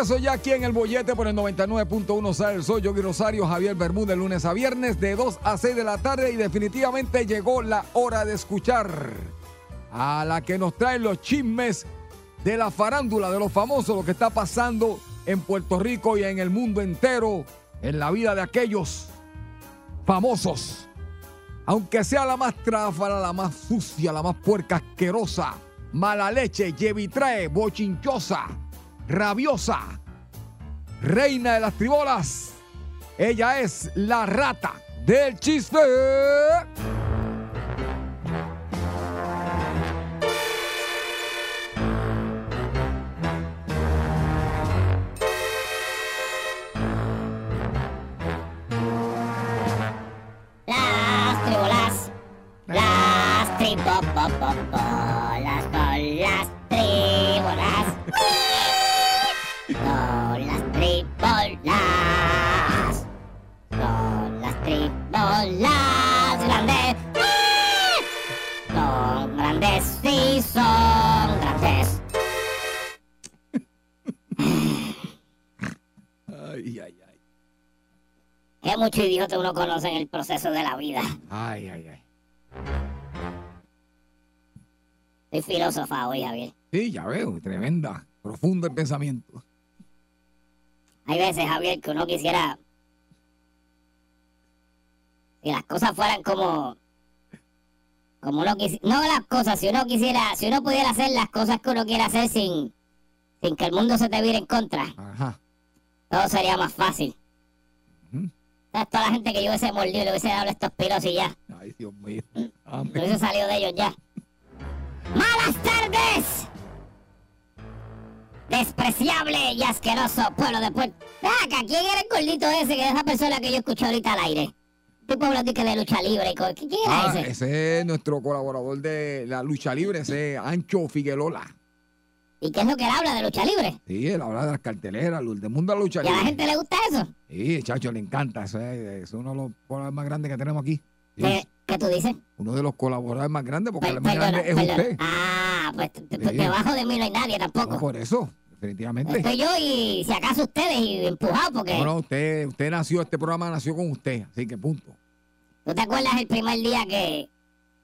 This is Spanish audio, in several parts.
regreso ya aquí en el bollete por el 99.1 sale el sol. Yo Rosario, Javier Bermúdez, lunes a viernes de 2 a 6 de la tarde. Y definitivamente llegó la hora de escuchar a la que nos trae los chismes de la farándula, de los famosos, lo que está pasando en Puerto Rico y en el mundo entero, en la vida de aquellos famosos. Aunque sea la más tráfala, la más sucia, la más puerca asquerosa, mala leche, llevitrae, bochinchosa, rabiosa, reina de las tribolas. Ella es la rata del chiste. Mucho idiota uno conoce en el proceso de la vida. Ay, ay, ay. Soy filósofa hoy, Javier. Sí, ya veo, tremenda, profundo el pensamiento. Hay veces, Javier, que uno quisiera. Si las cosas fueran como. Como uno quisiera. No las cosas, si uno quisiera. Si uno pudiera hacer las cosas que uno quiere hacer sin. Sin que el mundo se te vire en contra. Ajá. Todo sería más fácil. ¿Sabes? Toda la gente que yo hubiese mordido le hubiese dado estos piros y ya. Ay, Dios mío. Me Amén. hubiese salido de ellos ya. ¡Malas tardes! Despreciable y asqueroso pueblo de Puerto. Acá, ¿quién era el gordito ese que esa persona que yo escuché ahorita al aire? Tipo hablando que de lucha libre ¿Quién era Ah, ese? ese es nuestro colaborador de la lucha libre, ese es Ancho Figuerola. ¿Y qué es lo que él habla de lucha libre? Sí, él habla de las carteleras, del mundo de la lucha ¿Y a la libre. gente le gusta eso? Sí, chacho, le encanta. Eso es, es uno de los colaboradores más grandes que tenemos aquí. Sí, ¿Qué, qué tú dices? Uno de los colaboradores más grandes, porque Per- el más grande es perdona. usted. Ah, pues Sí. debajo de mí no hay nadie No, tampoco. por eso, definitivamente. Estoy yo y si acaso ustedes y empujado porque... No, no, usted, usted nació, este programa nació con usted, así que punto. ¿Tú te acuerdas el primer día que,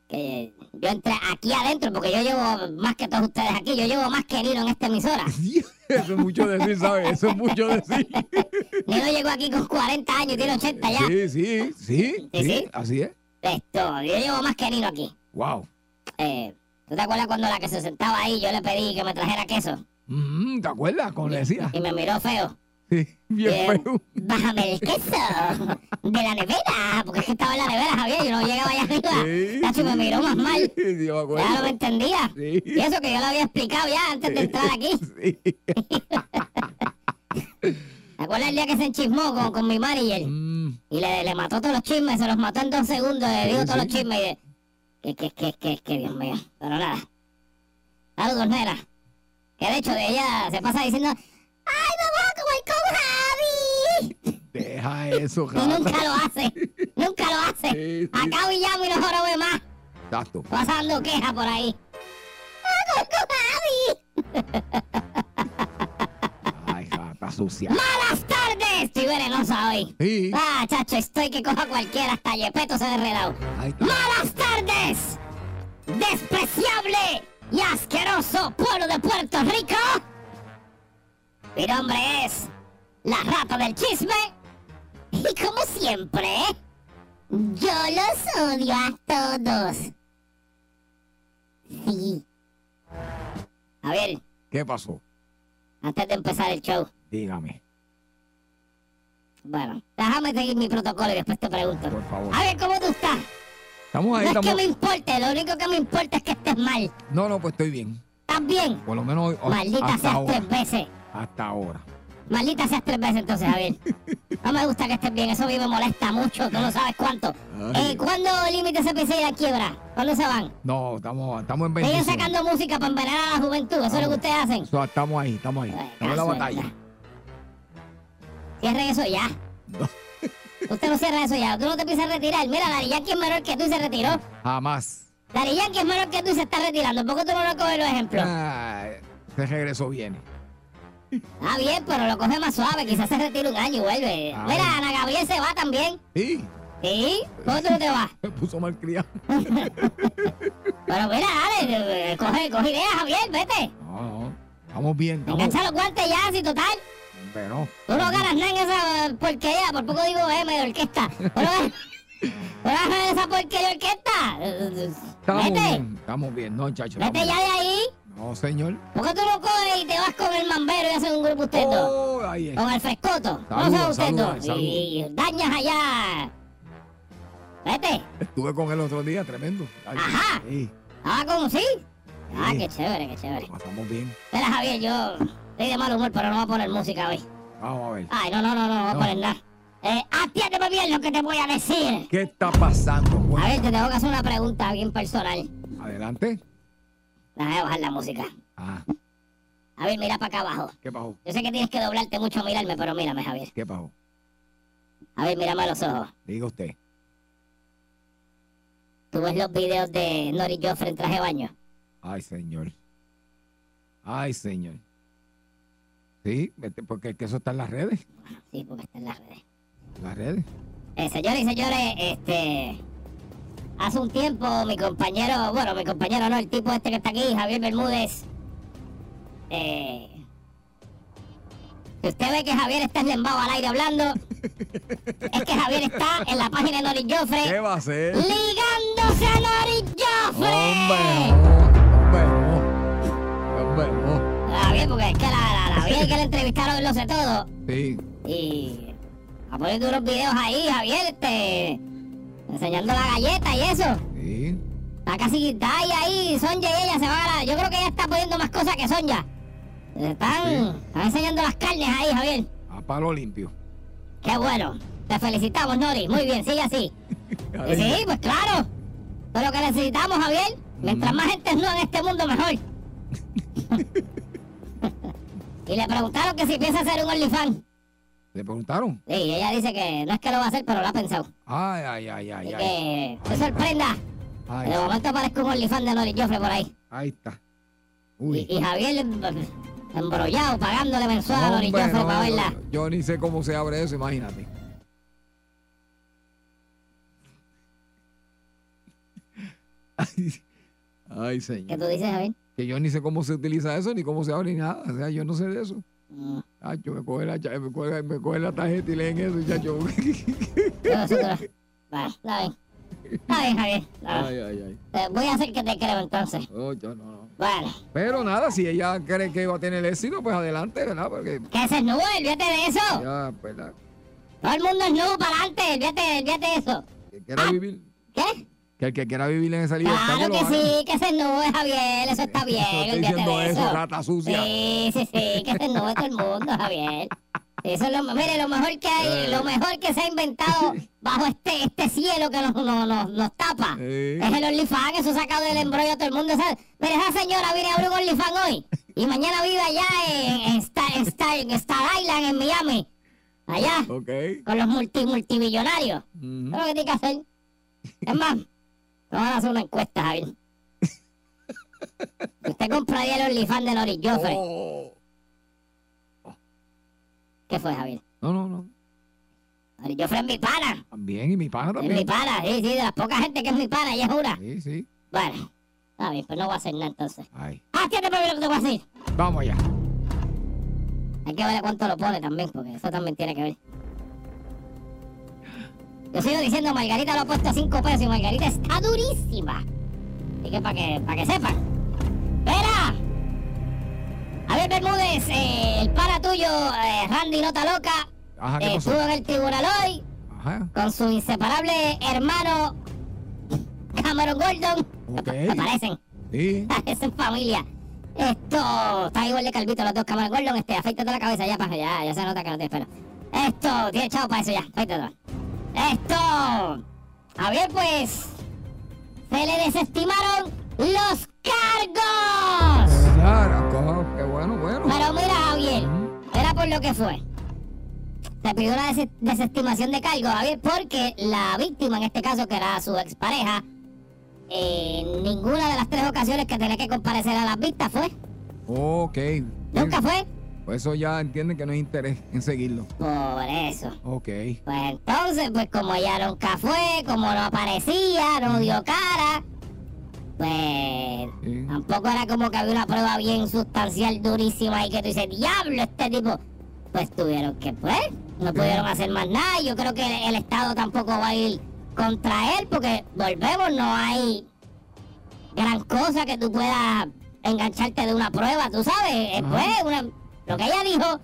que yo entré aquí adentro? Porque yo llevo más que todos ustedes aquí, yo llevo más que Nino en esta emisora. Eso es mucho decir, ¿sabes? Eso es mucho decir. Nino llegó aquí con 40 años y tiene 80 ya. Sí, sí, sí, Sí, sí, sí. así es. Esto, yo llevo más que Nino aquí. Wow. Eh, ¿Tú te acuerdas cuando la que se sentaba ahí yo le pedí que me trajera queso? Mm, ¿Te acuerdas? Como le decía. Y me miró feo. Sí, bien Eh, feo. Bájame el queso de la nevera, porque es que estaba en la nevera, Javier, y no llegaba allá arriba. Sí, me miró más mal. Sí, yo me acuerdo. Ya no me entendía. Y eso que yo lo había explicado ya antes de entrar aquí. ¿Te acuerdas el día que se enchismó con, con mi manager? Mm, Y le, le mató todos los chismes, se los mató en dos segundos, le dijo todos los chismes. Y de, que, que, que, que, que, Dios mío. Pero nada. Saludos, nena. Que de hecho de ella se pasa diciendo, deja eso, nunca lo hace. nunca lo hace. Sí, sí. Acabo y llamo y no jorobe más. Exacto. Pasando quejas por ahí. ¡Ah! Ay, jata sucia. ¡Malas tardes! Estoy venenosa hoy. Sí. Ah, chacho, estoy que coja cualquiera, hasta Yepeto se ha enredado. ¡Malas tardes! ¡Despreciable y asqueroso pueblo de Puerto Rico! Mi nombre es la rata del chisme. Y como siempre, yo los odio a todos. Sí. A ver, ¿Qué pasó? antes de empezar el show, Dígame. bueno, déjame seguir mi protocolo y después te pregunto. Por favor. A ver, ¿cómo tú estás? Estamos ahí, No es que estamos. me importe, lo único que me importa es que estés mal. No, no, pues estoy bien. ¿Estás bien? Por lo menos hoy- Maldita seas ahora. tres veces. Hasta ahora. Maldita seas tres veces entonces, Javier. No me gusta que estés bien, eso a mí me molesta mucho, tú no sabes cuánto. Eh, ¿Cuándo límite se pisa y la quiebra? ¿Cuándo se van? No, estamos, estamos en bendición. sacando música para envenenar a la juventud, eso es lo que ustedes hacen. Estamos ahí, estamos ahí. Ay, Estamos en la batalla. Cierren eso ya. No. Usted no cierra eso ya, tú no te piensas retirar. Mira, Dari Yankee es menor que tú y se retiró. Jamás. Dari Yankee es menor que tú y se está retirando. ¿Por qué tú no lo coges los ejemplos? Ah, ese regreso viene. Ah, bien, pero lo coge más suave. Quizás se retire un año y vuelve. Ay. Mira, Ana Gabriel se va también. Sí, ¿Sí? ¿Cómo tú no te vas? me puso mal criado. Pero mira, dale, eh, coge, coge ideas, Javier, vete. No, no. Estamos bien. Estamos, Engancha los guantes ya, si total. Hombre, no. Tú no ganas nada en esa porquería, por poco digo M de orquesta. En esa porquería de orquesta. Estamos Vete, bien. Estamos bien. No, chacho. vete ya de ahí. No, señor. ¿Por qué tú no coges y te vas con el mambero y haces un grupo usted dos? Oh, ahí es. Con el frescoto. no Saludos, son usted dos. Y dañas allá. Vete. Estuve con él otro día, tremendo. Ay, Ajá. Sí, Ah, como sí. Ah, Sí. qué chévere, qué chévere. pasamos bien. Mira, Javier, yo estoy de mal humor, pero no voy a poner música hoy. Vamos a ver. Ay, no, no, no, no, no voy a No. poner nada. Eh, atiéndeme bien lo que te voy a decir. ¿Qué está pasando? A Bueno, ver, te tengo que hacer una pregunta bien personal. adelante. Déjame bajar la música. Ah, A ver, mira para acá abajo. ¿qué pasó? Yo sé que tienes que doblarte mucho a mirarme, pero mírame, Javier. ¿Qué pasó? A ver, mírame a los ojos. Diga usted. ¿Tú ves los videos de Nori Joffre en traje de baño? Ay, señor. Ay, señor. Sí, porque es que eso está en las redes. Sí, porque está en las redes. Las redes. Eh, señores y señores, este. Hace un tiempo mi compañero, bueno, mi compañero no, el tipo este que está aquí, Javier Bermúdez. Eh. Si usted ve que Javier está eslembado al aire hablando, es que Javier está en la página de Nori ¿Qué Joffre va a hacer? ligándose a Nori Hombre, Joffre. Hombre. Hombre, no. Javier, porque es que la, la, la vieja que le entrevistaron lo sé todo. Sí. Y a poner unos videos ahí, Javier, este. Enseñando la galleta y eso. Sí. Está casi, está ahí, ahí, Sonja y ella se van a la... Yo creo que ella está poniendo más cosas que Sonja. Están, Sí. están enseñando las carnes ahí, Javier. A palo limpio. Qué bueno. Te felicitamos, Nori. Muy bien, sigue así. Y sí, pues claro. Es lo que necesitamos, Javier. Mientras más gente no en este mundo, mejor. y le preguntaron que si piensa hacer un OnlyFans. ¿Le preguntaron? Sí, ella dice que no es que lo va a hacer, pero lo ha pensado. Ay, ay, ay, ay, Así ay. que, sorprenda. Ay, De momento aparezca un OnlyFans de Nori Joffre por ahí. ahí está. Y, Uy. y Javier em- embrollado, pagándole mensual a Nori Joffre no, para verla. Yo ni sé cómo se abre eso, imagínate. Ay, ay, ¿Qué señor. tú dices, Javier? Que yo ni sé cómo se utiliza eso, ni cómo se abre, ni nada. O sea, yo no sé de eso. Ay, yo me coge la, me coge, me coge la tarjeta y leen eso, chacho. yo nosotros- Bueno, está bien. Está bien, Javier. ay, ay, ay. Eh, voy a hacer que te creo entonces. No, yo no, no. Bueno, Pero nada, si ella cree que va a tener éxito, pues adelante, ¿verdad? Porque que se esnudo, olvídate de eso. ya, pues, la- Todo el mundo es nudo para adelante, olvídate, olvídate de eso. que quiera vivir, ¿Qué? Que el que quiera vivir en esa libertad, Claro que haga. sí, que se esnude, Javier, eso está bien, No estoy diciendo eso, eso. rata sucia. Sí, sí, sí, que se esnude todo el mundo, Javier. Eso es lo, mire, lo mejor que hay, lo mejor que se ha inventado bajo este, este cielo que nos, nos, nos, nos tapa. Sí. Es el OnlyFans, eso sacado del embrollo a todo el mundo. ¿sabes? Mire, esa señora viene a abrir un OnlyFans hoy y mañana vive allá en, en, Star, en, Star, en Star Island, en Miami. Allá, Ok. con los multi, multimillonarios. Ujú. Eso es lo que tiene que hacer. Es más, vamos a hacer una encuesta, Javier. ¿Usted compraría el OnlyFans de Nori Joffre? Oh. ¿Qué fue, Javier? No, no, no. Yo fui mi pana. También, y mi pana Es mi también. pana, sí, sí, de la poca gente que es mi pana, ella jura. Sí, sí. Bueno, está bien, pues no voy a hacer nada entonces. Ay. Ah, ¿qué te lo que te voy a decir? Vamos allá. Hay que ver cuánto lo pone también, porque eso también tiene que ver. Yo sigo diciendo, Margarita lo ha puesto a 5 pesos y Margarita está durísima. Así que para que, para que sepan. ¡Espera! Javier Bermúdez, eh, el pana tuyo, eh, Randy Nota Loca, Ajá, ¿qué eh, estuvo en el tribunal hoy Ajá. con su inseparable hermano Cameron Gordon. Ok. Me parecen. Sí. es en familia. Esto está igual de calvito los dos Cameron Gordon. Este, afeítate la cabeza ya, para ya, ya se nota que no te espero. Esto, tiene chavo para eso ya, afeítate. Esto, Javier, pues, se le desestimaron los cargos. Claro, qué bueno, bueno. Pero mira, Javier, era por lo que fue. Se pidió des- desestimación de cargos, Javier, porque la víctima, en este caso, que era su expareja, en ninguna de las tres ocasiones que tenía que comparecer a las vistas fue. Ok. Nunca fue. Pues eso ya entienden que no hay interés en seguirlo. Por eso. Ok. Pues entonces, pues como ella nunca fue, como no aparecía, no dio cara, pues Sí. tampoco era como que había una prueba bien sustancial, durísima y que tú dices, diablo, este tipo. Pues tuvieron que, pues, no pudieron hacer más nada. Yo creo que el, el Estado tampoco va a ir contra él porque, volvemos, no hay gran cosa que tú puedas engancharte de una prueba, tú sabes. Ajá. Pues, una- lo que ella dijo.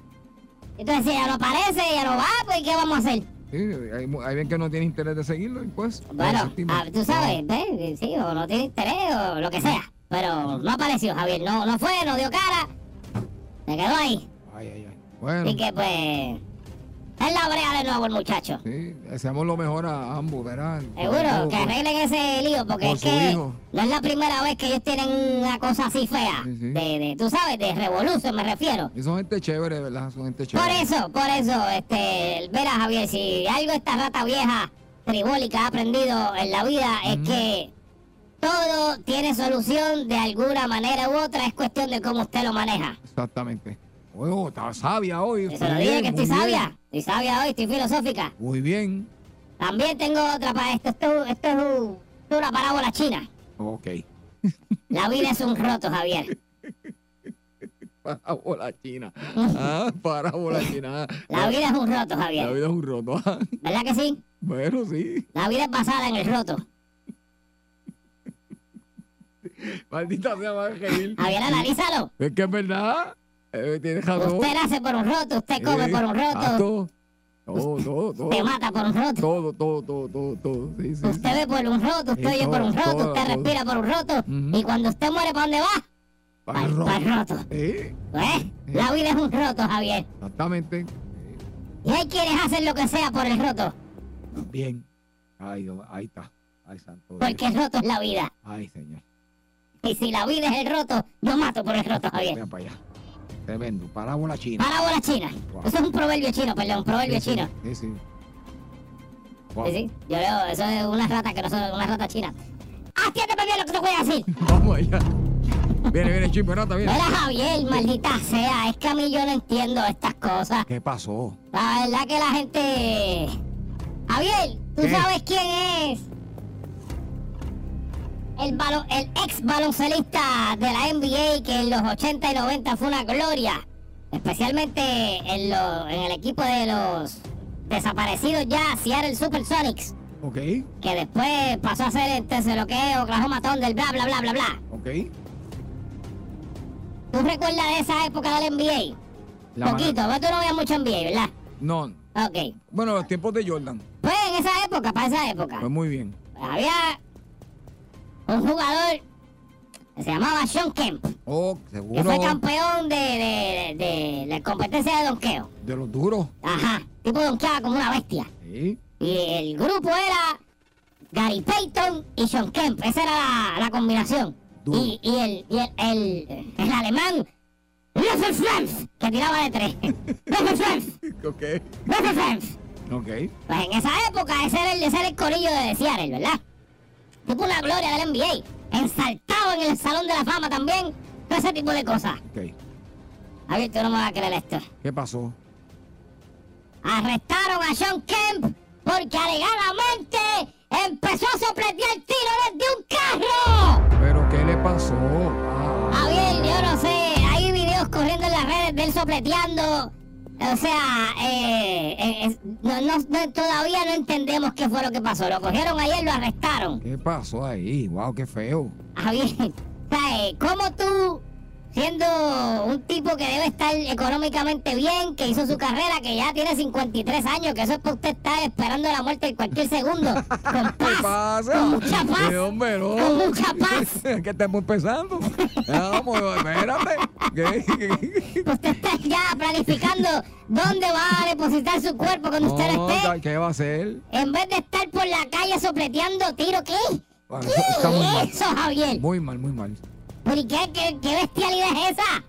Entonces, si ella no aparece, ella no va, pues, ¿qué vamos a hacer? Sí, hay, hay bien que no tiene interés de seguirlo pues. Bueno, ah, tú sabes, ¿ves? Sí, o no tiene interés o lo que sea. Pero no apareció, Javier. No, no fue, no dio cara. Se quedó ahí. Ay, ay, ay. Bueno, Así que, pues. Es la brea de nuevo el muchacho. sí, deseamos lo mejor a ambos, ¿verdad? Seguro, Todo que por- arreglen ese lío, porque por es que hijo. no es la primera vez que ellos tienen una cosa así fea. Sí, sí. De, de, tú sabes, de revolución me refiero. Y son gente chévere, ¿verdad? Son gente Por chévere. eso, por eso, este, verás Javier, si algo esta rata vieja tribólica ha aprendido en la vida es que todo tiene solución de alguna manera u otra, es cuestión de cómo usted lo maneja. Exactamente. Oh, está sabia hoy. Está lo dije que estoy bien. sabia, estoy sabia hoy, estoy filosófica. Muy bien. También tengo otra para esto, esto, esto es un- una parábola china. Ok. La vida es un roto, Javier. Parábola china. Ah, parábola china. La vida es un roto, La Javier. vida es un roto. ¿Verdad que sí? Bueno, sí. La vida es basada en el roto. Maldita sea, va a. Javier, analízalo. Es que es verdad. Eh. Usted nace por un roto, usted come por un roto. Todo, todo, todo. te mata por un roto. Todo, todo, todo, todo, todo. Sí, sí, Usted sí. ve por un roto, usted oye por un roto, usted respira por un roto. Y cuando usted muere, ¿para dónde va? Para el roto. el roto. Sí, ¿Eh? La vida es un roto, Javier. exactamente. Y hay quienes hacen lo que sea por el roto, Bien. Ay, ahí está. Ay, santo porque el roto es la vida. Ay, señor. Y si la vida es el roto, yo mato por el roto, Javier. Para allá. Tremendo. Parábola china. Parábola china. Wow. Eso es un proverbio chino, perdón, un proverbio Sí, chino. Sí, sí. Wow. Sí, sí. Yo leo, eso es una rata que no son una rata china. Atiéndeme bien lo que te voy a decir. Vamos allá. Viene, viene, Chimperata, viene. Mira, Javier, maldita sea, es que a mí yo no entiendo estas cosas. ¿Qué pasó? La verdad que la gente... Javier, ¿tú ¿Qué? sabes quién es? El, balo- el ex baloncelista de la NBA que en los 80 y 90 fue una gloria. Especialmente en, lo- en el equipo de los desaparecidos ya, Seattle Supersonics. Ok, Que después pasó a ser entonces lo que es Oklahoma Thunder, bla, bla, bla, bla, bla. ok. ¿Tú recuerdas de esa época del NBA? La Poquito, mano- porque tú no veías mucho NBA, ¿verdad? No. Ok. Bueno, los tiempos de Jordan. Pues en esa época, para esa época, Pues muy bien. había un jugador que se llamaba Sean Kemp, Oh, que seguro. fue campeón de, de, de la competencia de donqueo. De los duros. Ajá, tipo donqueaba como una bestia. Sí. Y el grupo era Gary Payton y Sean Kemp, esa era la, la combinación. Duro. Y, y el, y el, el, el alemán, Franz, que tiraba de tres. Franz, Ok. Franz. Ok. Pues en esa época ese era el, ese era el corillo de Seattle, ¿verdad? Tipo una gloria del NBA. Ensaltado en el Salón de la Fama también. Todo ese tipo de cosas. Ok. A ver, tú no me vas a creer esto. ¿Qué pasó? arrestaron a Sean Kemp porque alegadamente empezó a sopletear tiro desde un carro. ¿Pero qué le pasó? Ah, Javier, yo no sé, hay videos corriendo en las redes de él sopleteando. O sea, eh, eh, no- no- no- todavía no entendemos qué fue lo que pasó. Lo cogieron ayer, lo arrestaron. ¿Qué pasó ahí? Wow, qué feo. Javier, ¿sabes? ¿Cómo tú, siendo un tipo que debe estar económicamente bien, que hizo su carrera, que ya tiene 53 años, que eso es para usted estar esperando la muerte en cualquier segundo, con ¿Qué paz, pasa? con mucha paz, hombre, no. con mucha paz? que estamos empezando. Vamos, espérate. ¿Qué? ¿Qué? Usted está ya planificando dónde va a depositar su cuerpo cuando usted no No, esté. ¿Qué va a hacer? En vez de estar por la calle sopleteando tiro, ¿qué? Bueno, ¿Qué está es eso, Javier? Muy mal, muy mal. ¿Pero y qué, qué, qué bestialidad es esa?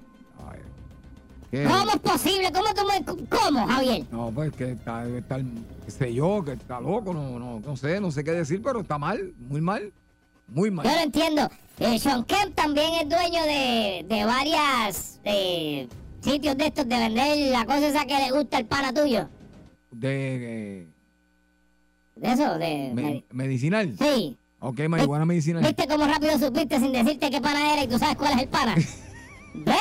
¿qué? ¿Cómo es posible? ¿Cómo me... ¿Cómo, Javier? No, pues que está, estar, qué sé yo, que está loco, no, no, no sé, no sé qué decir, pero está mal, muy mal, muy mal. Yo lo entiendo. Eh, Sean Kemp también es dueño de, de varias eh, sitios de estos de vender la cosa esa que le gusta el pana tuyo. De eh, De eso, de... me- medicinal. Sí. Ok, marihuana medicinal. ¿Viste cómo rápido supiste sin decirte qué pana era y tú sabes cuál es el pana? ¿Ves?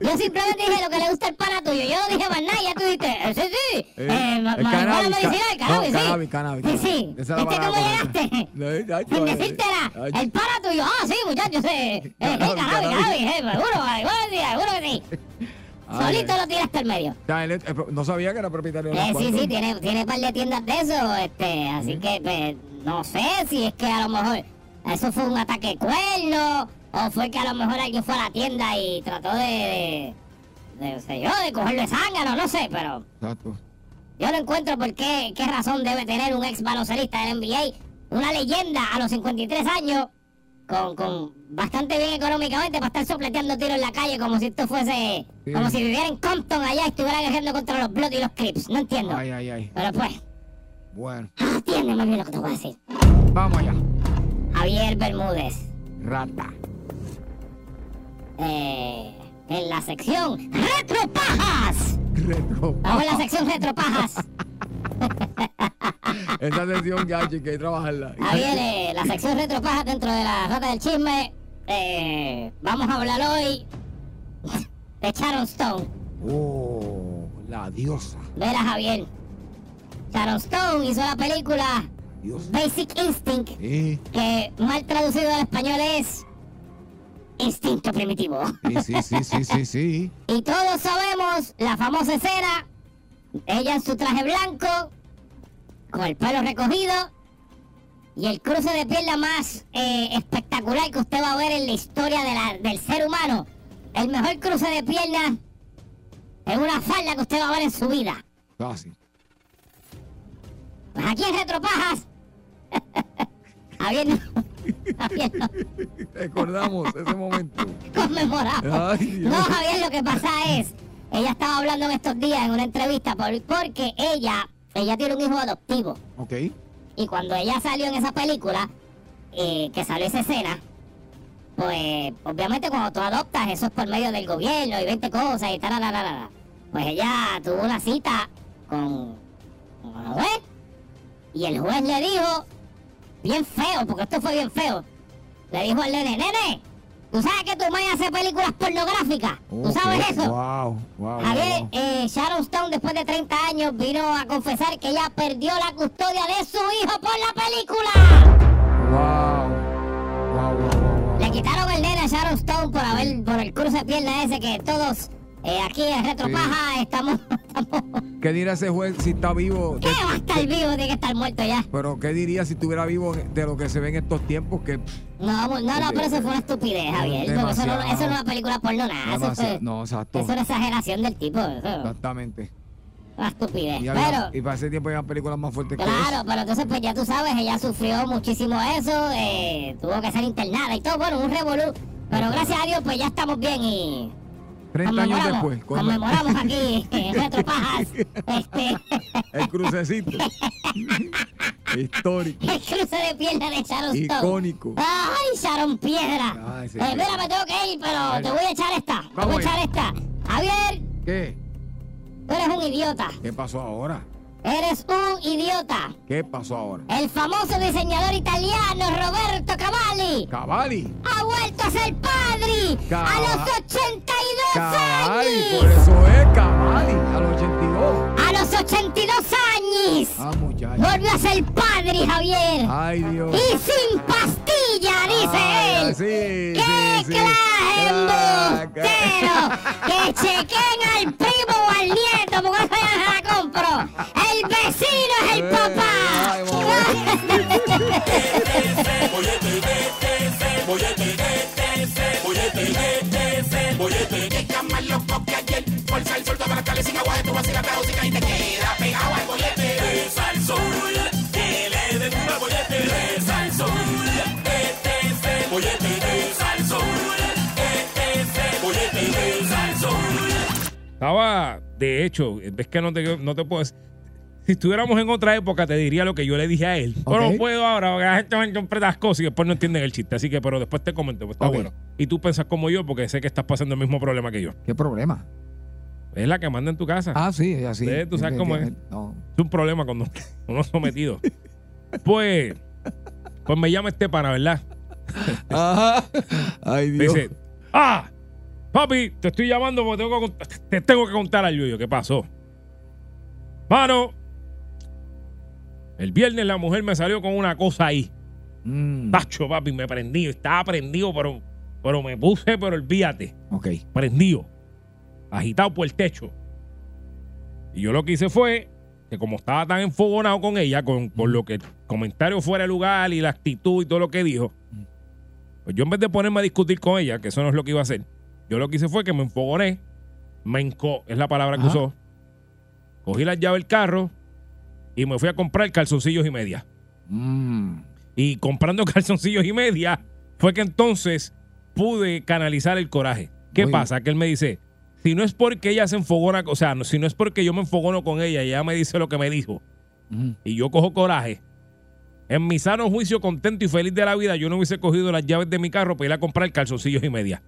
Yo simplemente dije lo que le gusta el pana tuyo. Yo no dije más nada, ya tú dijiste, eh, sí, sí. Eh, Eh, marihuana cannabis, medicinal, ca- cannabis, no, sí. cannabis, cannabis, Sí, cannabis. sí. La ¿Viste cómo llegaste? Sin decírtela. El pana tuyo. Ah, sí, muchachos, sí. Eh, sí, Cannabis, cannabis, cannabis. cannabis, eh, seguro, seguro que sí, Solito lo tiraste al medio. Eh, no sabía que era propietario de Eh, sí, sí, tiene, tiene un par de tiendas de eso, este, así que pues, no sé si es que a lo mejor eso fue un ataque de cuerno, o fue que a lo mejor alguien fue a la tienda y trató de, de, de, no sé yo, de cogerle zángano, no sé, pero Exacto. yo no encuentro por qué, qué razón debe tener un ex baloncelista del NBA, una leyenda a los 53 años, con, con bastante bien económicamente para estar sopleteando tiros en la calle como si esto fuese, Sí. como si viviera en Compton allá y estuviera guerreando contra los Blood y los Crips, no entiendo. Ay, ay, ay. Pero pues, Bueno, atiende más bien lo que te voy a decir. vamos allá. Javier Bermúdez, Rata. eh, en la sección Retropajas. Retro. Vamos en la sección Retropajas. Esa sesión ya hay que trabajarla. Javier, eh, la sección Retropajas dentro de la rata del chisme. eh, vamos a hablar hoy de Sharon Stone. Oh, la diosa. Verá, Javier. Sharon Stone hizo la película Dios. Basic Instinct, Sí, que mal traducido al español es Instinto Primitivo. sí, sí, sí, sí, sí, sí. Y todos sabemos la famosa escena, ella en su traje blanco, con el pelo recogido, y el cruce de pierna más eh, espectacular que usted va a ver en la historia del ser humano. El mejor cruce de piernas en una falda que usted va a ver en su vida. Fácil. Pues aquí en Retropajas, habiendo, habiendo Recordamos ese momento. conmemorado. Ay. No, Javier, lo que pasa es, ella estaba hablando en estos días en una entrevista por- porque ella, ella tiene un hijo adoptivo. Ok. Y cuando ella salió en esa película, eh, que salió esa escena, pues obviamente cuando tú adoptas, eso es por medio del gobierno y 20 cosas y tal, Pues ella tuvo una cita con, con y el juez le dijo, bien feo, porque esto fue bien feo, le dijo al nene, nene, ¿tú sabes que tu madre hace películas pornográficas? ¿Tú sabes eso? Wow, wow. Javier, wow. eh, Sharon Stone después de 30 años vino a confesar que ella perdió la custodia de su hijo por la película. Wow. Wow, wow, wow, wow. Le quitaron el nene a Sharon Stone por haber por el cruce de pierna ese que todos eh, aquí en Retropaja estamos, estamos- ¿Qué diría ese juez si está vivo? ¿Qué va a estar vivo? Tiene que estar muerto ya. Pero ¿qué diría si estuviera vivo de lo que se ve en estos tiempos? Que No, no, no, pero eso fue una estupidez, Javier. Eso no, eso no es una película porno nada. Eso, fue, No, exacto. eso es una exageración del tipo. Eso Exactamente. una estupidez. Y, había- Pero, y para ese tiempo había películas más fuertes que Claro, pero entonces pues ya tú sabes, ella sufrió muchísimo eso, eh, tuvo que ser internada y todo, bueno, un revolú. Pero gracias a Dios pues ya estamos bien y 30 años después. con- conmemoramos aquí en Retropajas este, El crucecito. Histórico. el cruce de pierna de Sharon Stone. Icónico. Ay, Sharon Piedra. Ay, sí, eh, mira, me tengo que ir, pero te voy a echar esta. Te voy a echar esta. Javier, ¿Qué? tú eres un idiota. ¿Qué pasó ahora? Eres un idiota. ¿Qué pasó ahora? El famoso diseñador italiano Roberto Cavalli Cavalli. ha vuelto a ser padre a los 82 Cavalli, años. por eso es Cavalli, a los 82. A los 82 años. Ah. Volvió a ser padre, Javier. Ay, Dios. Y sin pastilla, dice Ay, él. sí, ¡Qué sí, sí. clase Claro, embustero! ¡Que chequen al primo o al nieto, porque esa ya se la compro! ¡El vecino es el Eh, papá! ay, sol, y te queda pegado al bollete. De Salsoul, que le den un bollete. De Salsoul, este es el bollete de Salsoul. Este es el bollete de Salsoul. Estaba, de hecho, es que no te, no te puedo decir. Si estuviéramos en otra época, te diría lo que yo le dije a él. Pero Ok. no puedo ahora, porque la gente me interpreta las cosas y después no entienden el chiste. Así que, pero después te comento, pues está Ok. bueno. Y tú piensas como yo, porque sé que estás pasando el mismo problema que yo. ¿Qué problema? Es la que manda en tu casa. Ah, sí, es así. Sí, tú sabes cómo es. No. Es un problema cuando uno es sometido. pues, pues me llama este pana, ¿verdad? Ajá. Ay, Dios. dice, ah, papi, te estoy llamando porque tengo que, te tengo que contar al Yuyo. ¿Qué pasó? Mano, el viernes la mujer me salió con una cosa ahí. Mm, Tacho, papi, me prendí. Estaba prendido, pero, pero me puse, pero olvídate. ok. Prendido. Agitado por el techo. Y yo lo que hice fue que como estaba tan enfogonado con ella, con, con lo que el comentario fuera de lugar y la actitud y todo lo que dijo, pues yo en vez de ponerme a discutir con ella, que eso no es lo que iba a hacer, yo lo que hice fue que me enfogoné, me enco, es la palabra que usó, cogí las llaves del carro y me fui a comprar calzoncillos y media. Mm, Y comprando calzoncillos y media, fue que entonces pude canalizar el coraje. ¿Qué pasa? Que él me dice, si no es porque ella se enfogona, o sea, si no es porque yo me enfogono con ella y ella me dice lo que me dijo mm. y yo cojo coraje, en mi sano juicio, contento y feliz de la vida, yo no hubiese cogido las llaves de mi carro para ir a comprar calzoncillos y media.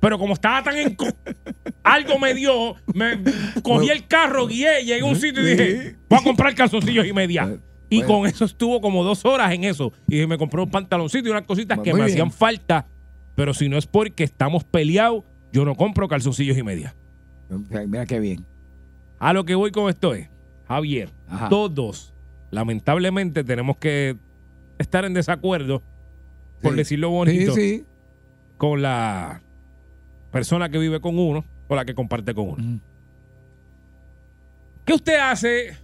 Pero como estaba tan en... algo me dio, me cogí el carro, guié, llegué a un sitio y dije, voy a comprar calzoncillos y media. Y bueno. con eso estuvo como dos horas en eso. Y me compré un pantaloncito y unas cositas Muy que me bien. hacían falta. Pero si no es porque estamos peleados, yo no compro calzoncillos y media. Mira qué bien. A lo que voy con esto es, Javier, Ajá. todos, lamentablemente, tenemos que estar en desacuerdo, por Sí. decirlo bonito, Sí, sí. con la persona que vive con uno o la que comparte con uno. Mm. ¿Qué usted hace?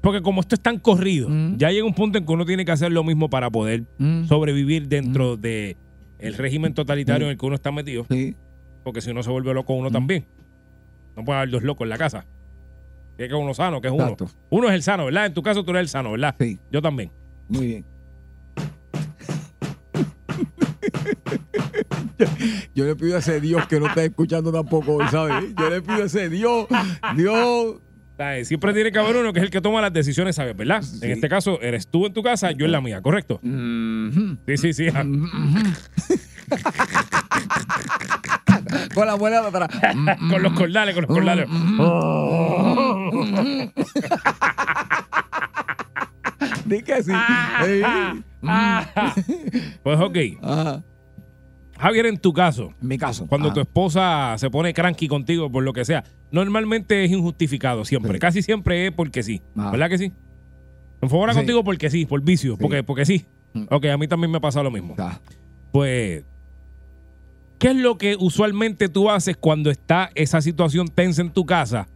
Porque como esto es tan corrido, Mm. ya llega un punto en que uno tiene que hacer lo mismo para poder Mm. sobrevivir dentro de el régimen totalitario en el que uno está metido, Sí. Porque si uno se vuelve loco Mm. uno también. No puede haber dos locos en la casa. Tiene que haber uno sano, que es uno. Exacto. Uno es el sano, ¿verdad? En tu caso tú eres el sano, ¿verdad? Sí. Yo también. Muy bien. Yo le pido a ese Dios que no está escuchando tampoco hoy, ¿sabes? Yo le pido a ese Dios, Dios, ¿Sabes? Siempre tiene que haber uno que es el que toma las decisiones, ¿sabes? ¿Verdad? Sí. En este caso, eres tú en tu casa, yo en la mía, ¿correcto? Sí, sí, sí. Con la muela atrás. con los cordales, con los cordales. Di que sí. Sí. Pues ok. Ajá. Javier, en tu caso, En mi caso. cuando Ajá. tu esposa se pone cranky contigo por lo que sea, normalmente es injustificado siempre. Sí. Casi siempre es porque sí. Ajá. ¿Verdad que sí? Se enfogona Sí. contigo porque sí, por vicio, Sí. Porque, porque sí. Mm. Ok, a mí también me pasa lo mismo. Ah, Pues, ¿qué es lo que usualmente tú haces cuando está esa situación tensa en tu casa?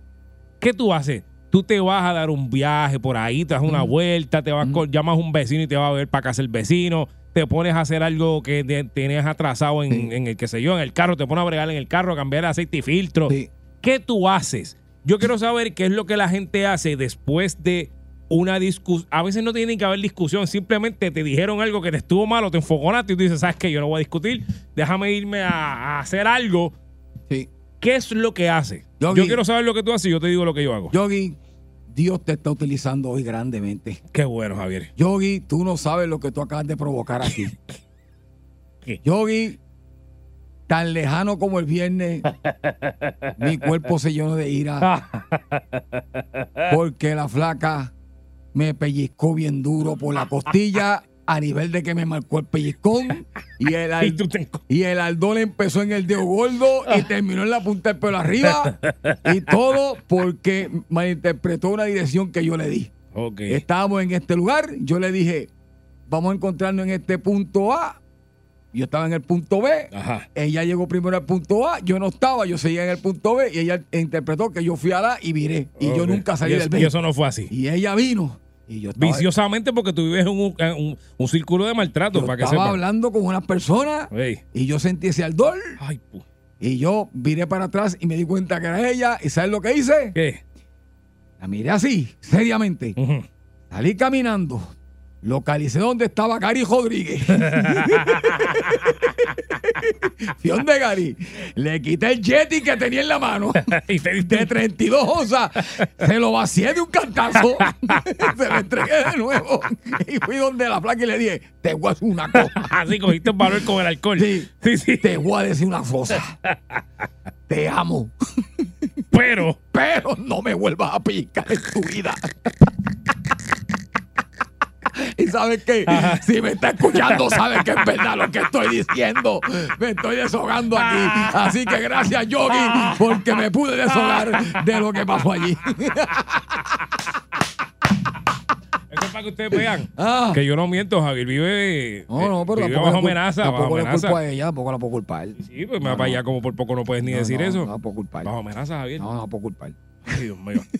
¿Qué tú haces? Tú te vas a dar un viaje por ahí, te das una Mm. vuelta, te vas Mm. con- llamas a un vecino y te va a ver para casa el vecino, te pones a hacer algo que te- tenías atrasado en, Sí. en el que sé yo, en el carro, te pones a bregar en el carro, a cambiar el aceite y filtro. Sí. ¿Qué tú haces? Yo quiero saber qué es lo que la gente hace después de una discusión. A veces no tiene que haber discusión, simplemente te dijeron algo que te estuvo malo, te enfoconaste y tú dices, ¿sabes qué? Yo no voy a discutir, déjame irme a, a hacer algo. Sí. ¿Qué es lo que hace? Yo quiero saber lo que tú haces y yo te digo lo que yo hago. Yogi, Dios te está utilizando hoy grandemente. Qué bueno, Javier. Yogi, tú no sabes lo que tú acabas de provocar aquí. ¿Qué? Yogi, tan lejano como el viernes, mi cuerpo se llenó de ira porque la flaca me pellizcó bien duro por la costilla a nivel de que me marcó el pellizcón y el, al- y el aldón empezó en el dedo gordo y terminó en la punta del pelo arriba y todo porque malinterpretó una dirección que yo le di. Ok. Estábamos en este lugar, yo le dije, vamos a encontrarnos en este punto A. Yo estaba en el punto B, Ajá. ella llegó primero al punto A, yo no estaba, yo seguía en el punto B y ella interpretó que yo fui a la y viré. Y yo nunca salí Y del B. Y eso no fue así. Y ella vino y yo estaba, Viciosamente porque tú vives en un, en un, un círculo de maltrato, yo para que estaba sepas. hablando con unas personas Ey. y yo sentí ese ardor Ay, pu- y yo viré para atrás y me di cuenta que era ella y ¿sabes lo que hice? ¿Qué? La miré así, seriamente. Salí caminando. Localicé donde estaba Gary Rodríguez. Fui donde Gary. Le quité el jetty que tenía en la mano. y te diste De 32 onzas. Se lo vacié de un cantazo. Se lo entregué de nuevo. Y fui donde la placa y le dije, te voy a hacer una cosa. así, cogiste el valor con el alcohol. Sí. sí. sí. Te voy a decir una cosa. Te amo. Pero, pero no me vuelvas a picar en tu vida. Y sabes que si me está escuchando, sabes que es verdad lo que estoy diciendo. Me estoy deshogando aquí. Así que gracias, Yogi, porque me pude deshogar de lo que pasó allí. eso es para que ustedes vean. Ah. Que yo no miento, Javier vive, No, no, pero vive bajo amenaza. bajo tampoco le culpo a ella, tampoco la puedo culpar. Sí, pues me No, va para no. allá como por poco no puedes ni No, decir no, eso. No la puedo culpar. Bajo amenaza, Javier. No, no puedo culpar. Ay, Dios mío.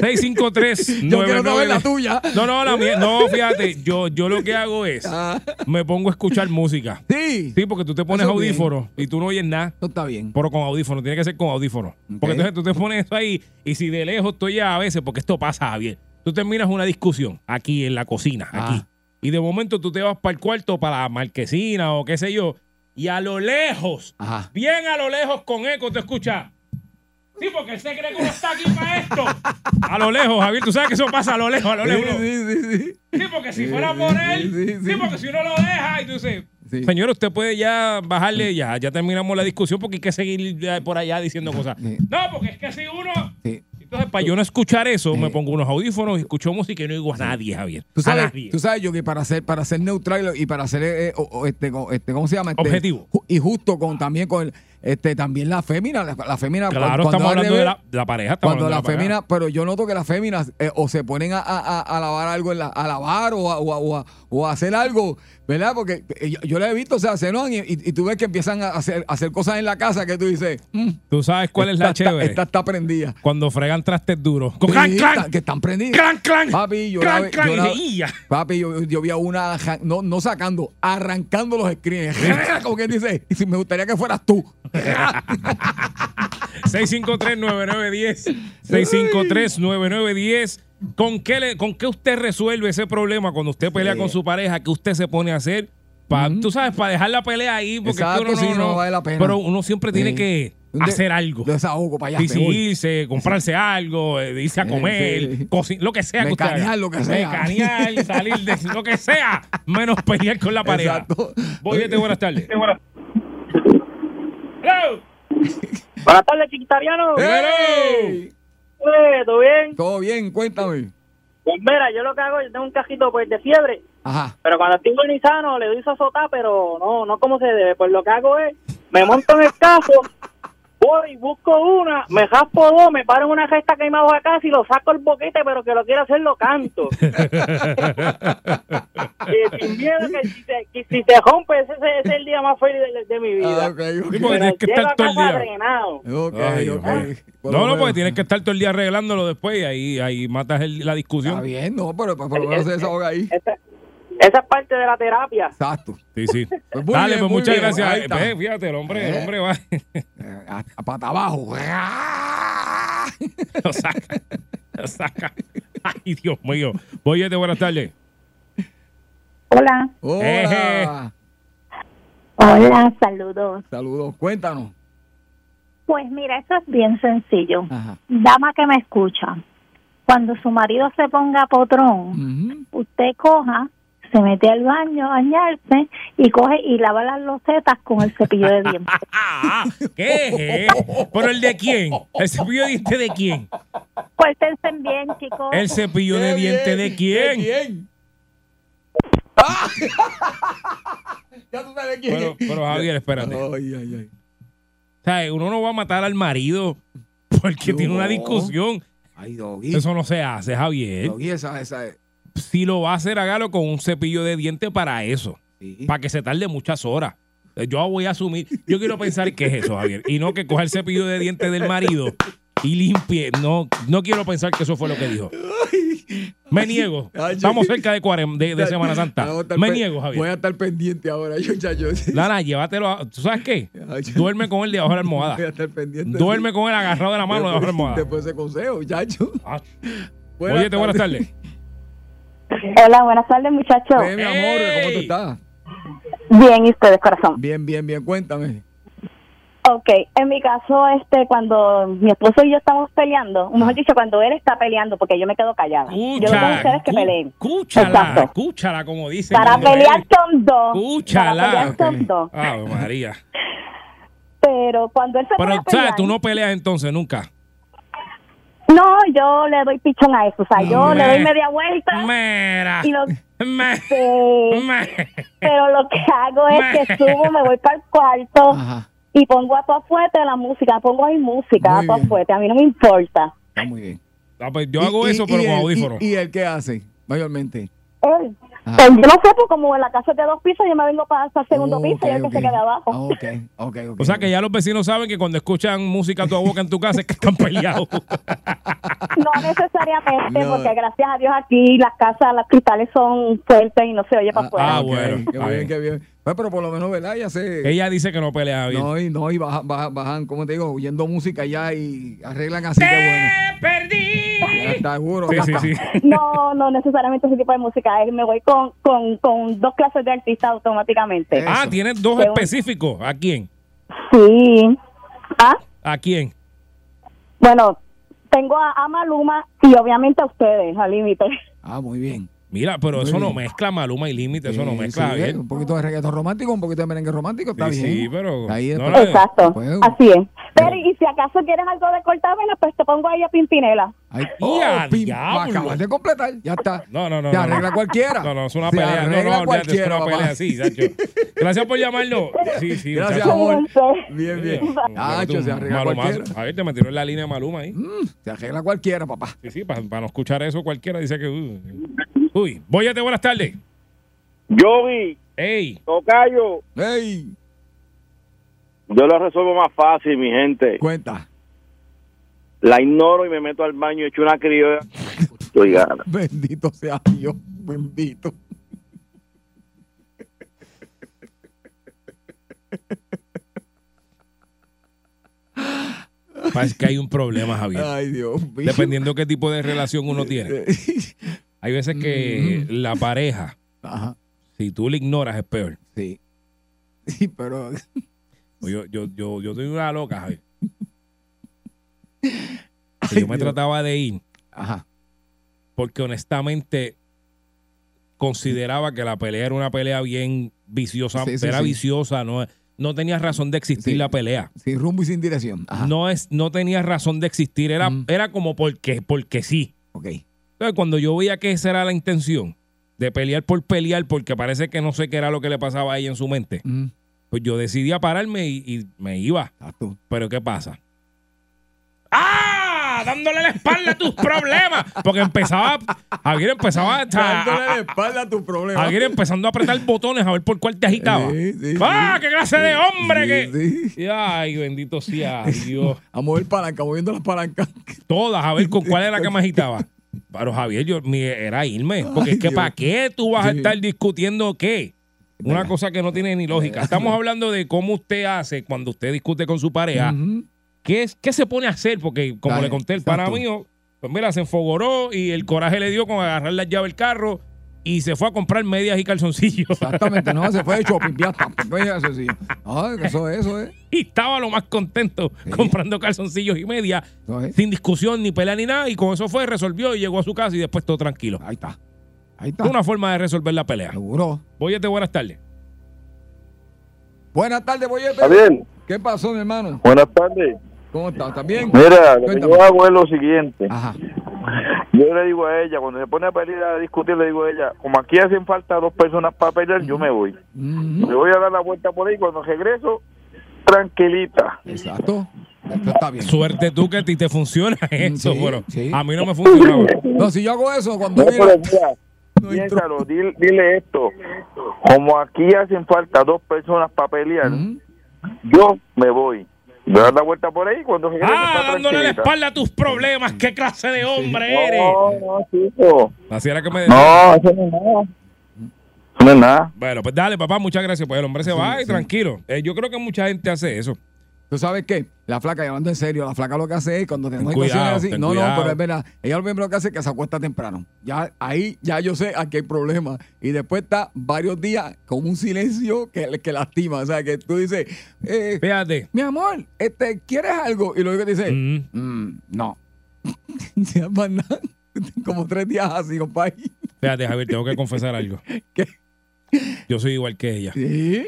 653 Yo quiero saber la tuya. No, no, la mía. No, fíjate, yo, yo lo que hago es, Ah. me pongo a escuchar música. Sí, Sí, porque tú te pones audífonos y tú no oyes nada. eso está bien. Pero con audífonos, tiene que ser con audífonos. Porque entonces tú te pones eso ahí y si de lejos tú ya a veces, porque esto pasa, Javier, tú terminas una discusión aquí en la cocina, aquí. Ah. Y de momento tú te vas para el cuarto, para la marquesina o qué sé yo, y a lo lejos, Ajá. bien a lo lejos con eco, te escuchas. Sí, porque él se cree que uno está aquí para esto. A lo lejos, Javier, tú sabes que eso pasa a lo lejos, a lo lejos. sí, sí, sí. Sí, porque si fuera por él, Sí, sí, sí. porque si uno lo deja y tú dices, Sí. señor, usted puede ya bajarle, ya, ya terminamos la discusión porque hay que seguir por allá diciendo cosas. No, porque es que si uno... Sí. Entonces, para yo no escuchar eso, me pongo unos audífonos y escucho música y no digo a nadie, Javier. Tú a sabes, nadie. tú sabes yo que para ser para ser neutral y para ser eh, o- o este, este cómo se llama Este, Objetivo. y justo con también con el, este también la fémina la, la fémina Claro, cuando estamos hablando de la, de la pareja. Cuando la pareja. fémina pero yo noto que las féminas eh, o se ponen a, a, a- lavar algo en la, a lavar o a, o, a, o hacer algo verdad porque eh, yo, yo lo he visto o sea se y, y, y tú ves que empiezan a hacer, hacer cosas en la casa que tú dices mm, ¿Tú sabes cuál es la chévere? esta está prendida Cuando fregan trastes duros. Con clan, clan, que están prendidas clan, clan. Papi, yo clan, la- clan. yo la-. Papi, yo, yo vi a una, no, no sacando, arrancando los screens. Como quien dice, y si me gustaría que fueras tú. 653-9910. 653-9910. ¿Con qué, le- ¿Con qué usted resuelve ese problema cuando usted pelea Sí. con su pareja? ¿Qué usted se pone a hacer? Pa- Tú sabes, para dejar la pelea ahí. Porque Exacto, uno sí, no vale la pena. Pero uno siempre tiene Sí. que hacer algo. Desahogo para allá. Irse, comprarse algo, eh, irse a comer, lo que sea que usted Mecanear lo que sea. Mecanear, salir de lo que sea, menos pelear con la pareja. Exacto. Voy de buenas tardes. Hello. Buenas tardes, chiquitariano. ¡Ey! Eh, ¿Todo bien? Todo bien, cuéntame. Pues mira, yo lo que hago, yo tengo un cajito pues de fiebre, Ajá. pero cuando estoy sano le doy sazotá, pero no, no como se debe. Pues lo que hago es, me monto en el cajo, voy, busco una, me raspo dos, me paro en una gesta que hay más acá y lo saco el boquete, pero que lo quiero hacer lo canto. y sin miedo que si se, que si se rompe, ese, ese es el día más feliz de, de mi vida. Ah, ok, ok. Sí, porque tienes que estar todo el día. drenado. No, no, porque tienes que estar todo el día arreglándolo después y ahí, ahí matas el- la Está discusión. bien, no, pero por lo menos se desahoga ahí. Esa, esa es parte de la terapia. Exacto. Sí, sí. Pues muy Dale, bien, pues muy muchas bien, gracias. ahí está. Fíjate, el hombre, el Eh. hombre va. Eh, A, a pata abajo. lo saca. Lo saca. Ay, Dios mío. Voy de buenas tardes. Hola, Hola. hola, saludos. Saludos, cuéntanos. Pues mira, eso es bien sencillo. Ajá. Dama que me escucha, cuando su marido se ponga potrón, usted coja, se mete al baño a bañarse y coge y lava las losetas con el cepillo de dientes. Ah, ¿Qué? ¿Pero el de quién? ¿El cepillo de dientes de quién? Pórtense bien, chicos. ¿El cepillo de dientes de quién? bien. Ah. ya tú sabes quién Pero, es. pero Javier, espérate. O Ay, ay, ay. sea, uno no va a matar al marido porque No. tiene una discusión. Ay, Doggy. Eso no se hace, Javier. Doggy, esa, esa es. Si lo va a hacer, hágalo con un cepillo de dientes para eso. Sí. Para que se tarde muchas horas. Yo voy a asumir. Yo quiero pensar que es eso, Javier. Y no que coja el cepillo de dientes del marido y limpie. No, no quiero pensar que eso fue lo que dijo. Me niego. Estamos cerca de, de, de Semana Santa. Voy Me niego, Voy Javier. a estar pendiente ahora. Yo, ya, yo. Lana, llévatelo. a- ¿Tú sabes qué? Duerme con él debajo de la Voy a almohada. estar pendiente. Duerme con él agarrado de la mano debajo de la almohada. Después de ese consejo, chacho. Ah, Oye, buenas tardes. Hola, buenas tardes, muchachos. Ve, mi amor, ¿cómo tú estás? Bien, ¿y ustedes, corazón? Bien, bien, bien. Cuéntame. Ok, en mi caso, este, cuando mi esposo y yo estamos peleando, mejor dicho, cuando él está peleando, porque yo me quedo callada. yo no tengo ustedes que Escúchala, peleen. escúchala, Exacto. escúchala, como dicen. Para pelear son dos. Escúchala. Para pelear dos. María. Pero cuando él se pone Pero, a. Tú no peleas entonces nunca. No, yo le doy pichón a eso. O sea, yo le doy Me- media vuelta. Mira. Y lo, Me- me- pero lo que hago es que subo, me voy para el cuarto Ajá. y pongo a tu fuerte la música. Pongo ahí música Muy a tu fuerte. A mí no me importa. Está muy bien. Ah, pues yo hago y- eso, y pero con audífonos. ¿Y, y el qué hace? Mayormente. Él. Pues yo no sé, pues como en la casa es de dos pisos, yo me vengo para el segundo Oh, piso y él que se quede abajo. Ah, ok, ok, ok. O sea que ya los vecinos saben que cuando escuchan música a tu boca en tu casa es que están peleados. No necesariamente, No. porque gracias a Dios aquí las casas, las cristales son fuertes y no se oye para afuera. ah, ok, bueno, Qué bien, bien. qué bien. Pues, pero por lo menos, ¿verdad? Ya sé. Ella dice que no pelea bien. No, y no, y bajan, bajan, bajan, como te digo, oyendo música ya y arreglan así que bueno. ¡Te perdí! Ya está seguro. Sí, ya sí, está. sí. No, no necesariamente ese tipo de música. Me voy con, con, con dos clases de artistas automáticamente. Ah, tienes dos Según- específicos. ¿A quién? Sí. Ah, ¿A quién? bueno, tengo a, a Maluma y obviamente a ustedes, al límite. Ah, muy bien. Mira, pero Muy eso no mezcla Maluma y Límite, eso no Sí, mezcla sí, bien. Un poquito de reggaetón romántico, un poquito de merengue romántico, está Sí, bien. sí, pero- Ahí no, Exacto. Pues, Así es. Pero y si acaso quieres algo de cortavena, pues te pongo ahí a Pimpinela. Ay, ¡Y a pim, diablo! acabas de completar, ya está. No, no, no. No, arregla no. cualquiera. No, no, es una Se pelea. No, no, olvídate, es una pelea papá. así, Sacho. Gracias por llamarnos. Sí, sí, Gracias, amor. Bien, bien. Bien. Nacho, se arregla Malumazo. cualquiera. A ver, te metieron en la línea de Maluma ahí. Mm, se arregla cualquiera, papá. Sí, sí, para, no escuchar eso cualquiera dice que... uy, Bóyate, buenas tardes. Yo vi, Ey, Tocayo, ¡Ey! yo lo resuelvo más fácil, mi gente. Cuenta. La ignoro y me meto al baño y echo una criolla. Estoy gana. Bendito sea Dios. Bendito. parece que hay un problema, Javier. Ay, Dios mío. Dependiendo qué tipo de relación uno tiene. Hay veces que la pareja, Ajá. si tú le ignoras, es peor. Sí. Sí, pero. Pues Yo, yo, yo, yo soy una loca, Javier. Que Ay, yo me Dios. trataba de ir Ajá. porque honestamente consideraba que la pelea era una pelea bien viciosa, Sí, sí, era sí. viciosa, no, no tenía razón de existir la pelea. Sin rumbo y sin dirección. Ajá. No es, no tenía razón de existir, era, Mm. era como porque, porque sí. Ok. Entonces, cuando yo veía que esa era la intención de pelear por pelear, porque parece que no sé qué era lo que le pasaba a ella en su mente, Mm, pues yo decidí a pararme y, y me iba. Pero ¿qué pasa? ¡Ah! Dándole la espalda a tus problemas. Porque empezaba, Javier empezaba, sea, Dándole a- la espalda a tu problema. Javier empezando a apretar botones a ver por cuál te agitaba. Sí, sí, ¡Ah! sí. ¡Qué clase de hombre! Que... Ay, bendito sea Dios. A mover palanca, moviendo las palancas. Todas, a ver con cuál era que me agitaba. Pero Javier, yo mi- era irme. Porque es que Dios. ¿para qué tú vas a Sí. estar discutiendo qué? Una cosa que no tiene ni lógica. Estamos hablando de cómo usted hace cuando usted discute con su pareja. ¿Qué, es, ¿Qué se pone a hacer? Porque, como Dale, le conté, el pana mío, pues mira, se enfogoró y el coraje le dio con agarrar la llave del carro y se fue a comprar medias y calzoncillos. Exactamente, no, se fue de shopping, ya está. Pues, eso sí. Ay, que eso es, eso es. y estaba lo más contento Sí. comprando calzoncillos y medias, es. sin discusión, ni pelea, ni nada. Y con eso fue, resolvió y llegó a su casa y después todo tranquilo. Ahí está. Ahí está. Es una forma de resolver la pelea. Seguro. Boyete, buenas tardes. Buenas tardes, Boyete. Javier, ¿Qué pasó, mi hermano? buenas tardes. ¿Cómo estás? ¿Estás bien? Mira, lo que Cuéntame. yo hago es lo siguiente. Ajá. Yo le digo a ella, cuando se pone a pelear, a discutir, le digo a ella, como aquí hacen falta dos personas para pelear, yo me voy. Ujú. Me voy a dar la vuelta por ahí, cuando regreso, tranquilita. Exacto. Esto está bien. Suerte tú que a ti te funciona eso, sí, pero sí. a mí no me funcionaba. No, si yo hago eso, cuando No, mira, piénsalo, dile, dile esto. Como aquí hacen falta dos personas para pelear, yo me voy. Me voy a dar la vuelta por ahí, cuando regreso, Ah, está dándole la espalda a tus problemas. ¿Qué clase de hombre eres? No, no, chico. Así era que me No, eso no es nada. Eso no es nada. Bueno, pues dale, papá, muchas gracias. Pues el hombre se va y tranquilo. Eh, yo creo que mucha gente hace eso. ¿Tú sabes qué? La flaca, y hablando en serio, la flaca lo que hace es cuando tenemos cuidado, así. No, no, pero es verdad. Ella lo primero que hace es que se acuesta temprano. Ya ahí, ya yo sé aquí hay problema. Y después está varios días con un silencio que, que lastima. O sea, que tú dices, eh, Fíjate. mi amor, este, ¿quieres algo? Y luego te dice, Mm. "Mm, no. Como tres días así, compadre. Fíjate, Javier, tengo que confesar algo. ¿Qué? Yo soy igual que ella. Sí,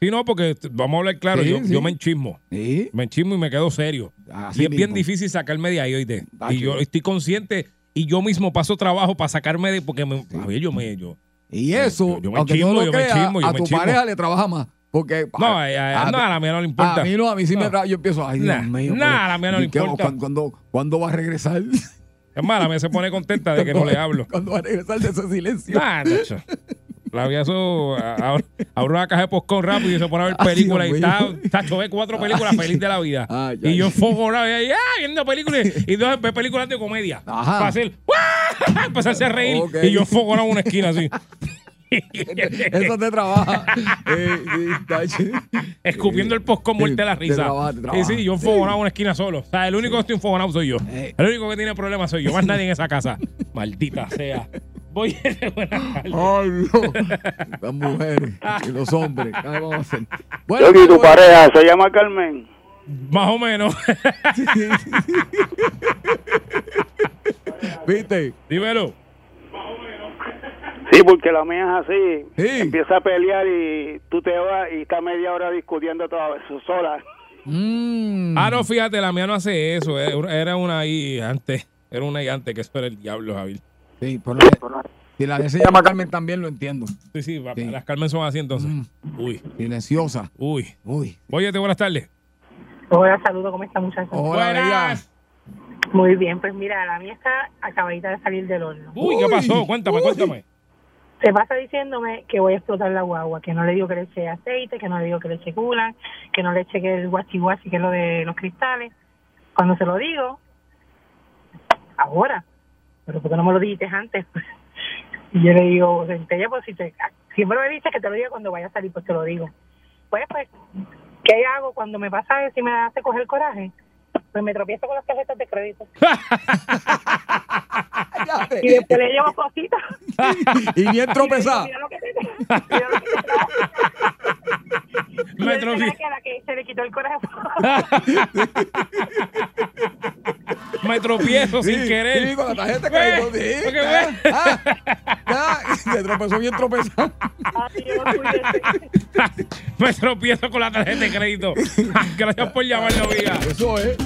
Sí, no, porque vamos a hablar claro, Sí, yo, sí. yo me enchismo. sí. Me enchismo y me quedo serio. Así y es bien difícil sacarme de ahí, oíste. Tacho. Y yo estoy consciente y yo mismo paso trabajo para sacarme de... Porque me, Javier, yo me... Yo, Y eso, Yo- yo me aunque chismo, no lo yo me creas, chismo, yo a me tu pareja le trabaja más. Porque no, a, a- no, a mía no le importa. A mí no, a mí sí me No. trabaja. Yo empiezo, ay, Dios Nah, mío. nah, pero- a mía no le ¿y qué- importa. ¿cuándo, cuándo, cuándo va a regresar? Es más, la mía se pone contenta de que no le hablo. ¿Cuándo va a regresar de ese silencio? Nah, tacho. La vida eso a- a- abre una caja de postcón rápido y se pone a ver películas y está, tacho, ve cuatro películas feliz de la vida. ay, y ay. yo enfogonado y ah, viendo películas y dos ve películas de comedia. Ajá. Para hacer, ¡guau! empezarse a reír Ok. y yo enfogonado en una esquina así. Eso te trabaja. Eh, tacho. Escupiendo el postcón muerte de la Te risa. trabaja, te y trabaja. sí, yo enfogonado en una esquina solo. O sea, el único que estoy enfogonado soy yo. Eh. El único que tiene problemas soy yo. Más nadie en esa casa. Maldita sea. Voy a buenas tardes. Ay, no. Las mujeres y los hombres. ¿Qué vamos a hacer? Bueno, Yogi, tu pues, pareja se llama Carmen. Más o menos. ¿Viste? Dímelo. Sí, porque la mía es así. Sí. Empieza a pelear y tú te vas y está media hora discutiendo toda vez sola. Mm. Ah, no, fíjate, la mía no hace eso. Era una ahí antes. Era una ahí antes que eso era el diablo, Javier. Sí, pero si la de se llama Carmen también lo entiendo. Sí, sí, va- Sí. las Carmen son así entonces. Mm. Uy, Silenciosa. uy. Uy. Óyete, buenas tardes. Hola, saludo, ¿cómo está muchacha? Hola. Buenas. Muy bien, pues mira, la mía está acabadita de salir del horno. Uy, ¿qué pasó? Cuéntame, uy. cuéntame. Se pasa diciéndome que voy a explotar la guagua, que no le digo que le eche aceite, que no le digo que le eche que no le eche que el guachi guachi, que es lo de los cristales. Cuando se lo digo, ahora, pero ¿por qué no me lo dijiste antes? Pues, y yo le digo, centella, pues si te, siempre me dices que te lo diga cuando vaya a salir, pues te lo digo. Pues, pues, ¿qué hago cuando me pasa eso y me hace coger coraje? Pues me tropiezo con las tarjetas de crédito. Y después le llevo cositas. y bien tropezada. Que que Me él se que que le quitó el corazón. Me tropiezo Sí, sin querer. Sí, con la tarjeta de crédito. Ve, Sí, porque ve. ah, ah, se tropezó bien tropezado. Yo. Me tropiezo con la tarjeta de crédito. Gracias por llamarlo, amiga. Eso es.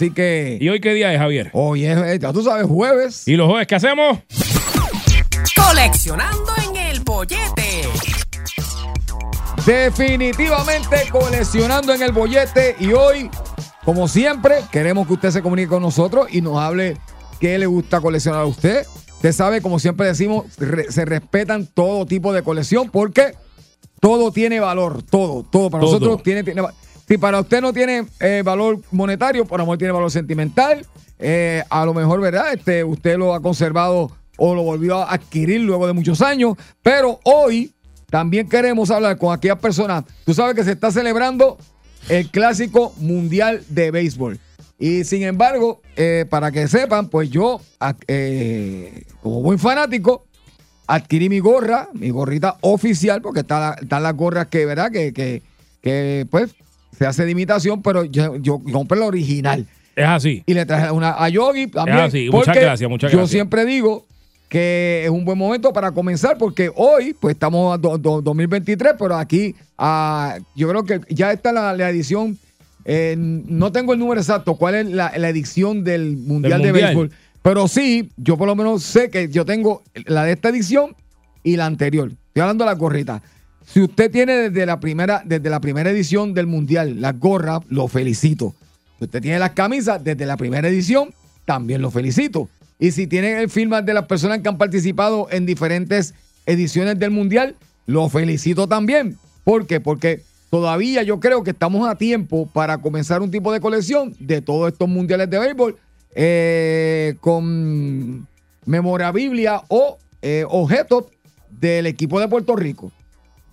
Así que. ¿Y hoy qué día es, Javier? Hoy es, eh, ya tú sabes, jueves. ¿Y los jueves qué hacemos? Coleccionando en el bollete. Definitivamente coleccionando en el bollete. Y hoy, como siempre, queremos que usted se comunique con nosotros y nos hable qué le gusta coleccionar a usted. Usted sabe, como siempre decimos, re- se respetan todo tipo de colección porque todo tiene valor. Todo, todo. Para Todo. nosotros tiene, tiene va- Si para usted no tiene eh, valor monetario, por amor tiene valor sentimental. Eh, a lo mejor, ¿verdad? Este, usted lo ha conservado o lo volvió a adquirir luego de muchos años. Pero hoy también queremos hablar con aquellas personas. Tú sabes que se está celebrando el clásico mundial de béisbol. Y sin embargo, eh, para que sepan, pues yo, como buen fanático, adquirí mi gorra, mi gorrita oficial, porque están las gorras que, ¿verdad? Que, que, pues se hace de imitación, pero yo, yo compré la original. Es así. Y le traje una a Yogi también. Es así. Muchas gracias, muchas Yo gracias. siempre digo que es un buen momento para comenzar porque hoy, pues estamos a do- do- 2023, pero aquí yo creo que ya está la, la edición. eh, no tengo el número exacto, cuál es la, la edición del Mundial de Mundial. Béisbol. Pero sí, yo por lo menos sé que yo tengo la de esta edición y la anterior. Estoy hablando de la gorrita. Si usted tiene desde la primera, desde la primera edición del Mundial las gorras, lo felicito. Si usted tiene las camisas desde la primera edición, también lo felicito. Y si tienen el firma de las personas que han participado en diferentes ediciones del Mundial, lo felicito también. ¿Por qué? Porque todavía yo creo que estamos a tiempo para comenzar un tipo de colección de todos estos mundiales de béisbol eh, con memorabilia o eh, objetos del equipo de Puerto Rico.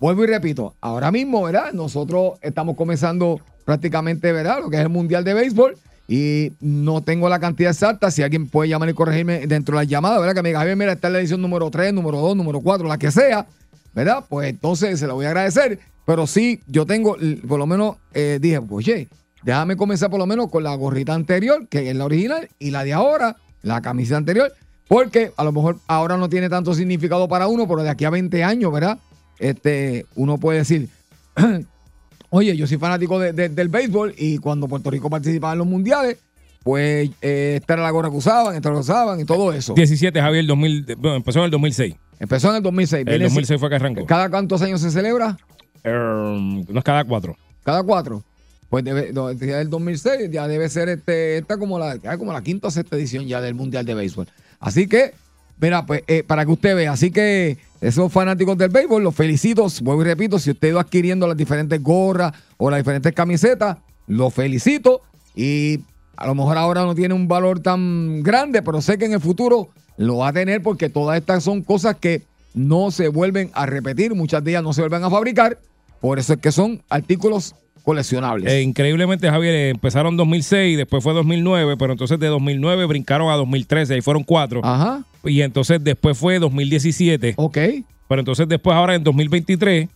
Vuelvo y repito, ahora mismo, ¿verdad? Nosotros estamos comenzando prácticamente, ¿verdad? Lo que es el Mundial de Béisbol y no tengo la cantidad exacta. Si alguien puede llamar y corregirme dentro de la llamada, ¿verdad? Que me diga, Javier, mira, está en la edición número 3, número 2, número 4, la que sea, ¿verdad? Pues entonces se lo voy a agradecer. Pero sí, yo tengo, por lo menos, eh, dije, oye, déjame comenzar por lo menos con la gorrita anterior, que es la original, y la de ahora, la camisa anterior, porque a lo mejor ahora no tiene tanto significado para uno, pero de aquí a 20 años, ¿verdad? Este, uno puede decir, oye, yo soy fanático de- de- del béisbol y cuando Puerto Rico participaba en los mundiales, pues eh, esta era la gorra que usaban, esta la usaban y todo eso. 17, Javier, 2000, bueno, empezó en el 2006. Empezó en el 2006. El Viene 2006 fue que arrancó. ¿Cada cuántos años se celebra? Um, no es cada cuatro. Cada cuatro. Pues debe, no, ya del 2006 ya debe ser este, esta como la, como la quinta o sexta edición ya del Mundial de Béisbol. Así que, mira, pues eh, para que usted vea, así que esos fanáticos del béisbol, los felicito, vuelvo y repito, si usted va adquiriendo las diferentes gorras o las diferentes camisetas, los felicito y a lo mejor ahora no tiene un valor tan grande, pero sé que en el futuro lo va a tener porque todas estas son cosas que no se vuelven a repetir, muchas de ellas no se vuelven a fabricar, por eso es que son artículos coleccionables. Eh, increíblemente, Javier, eh, empezaron 2006, después fue 2009, pero entonces de 2009 brincaron a 2013, ahí fueron cuatro. Ajá. Y entonces después fue 2017. Ok. Pero entonces después ahora en 2023,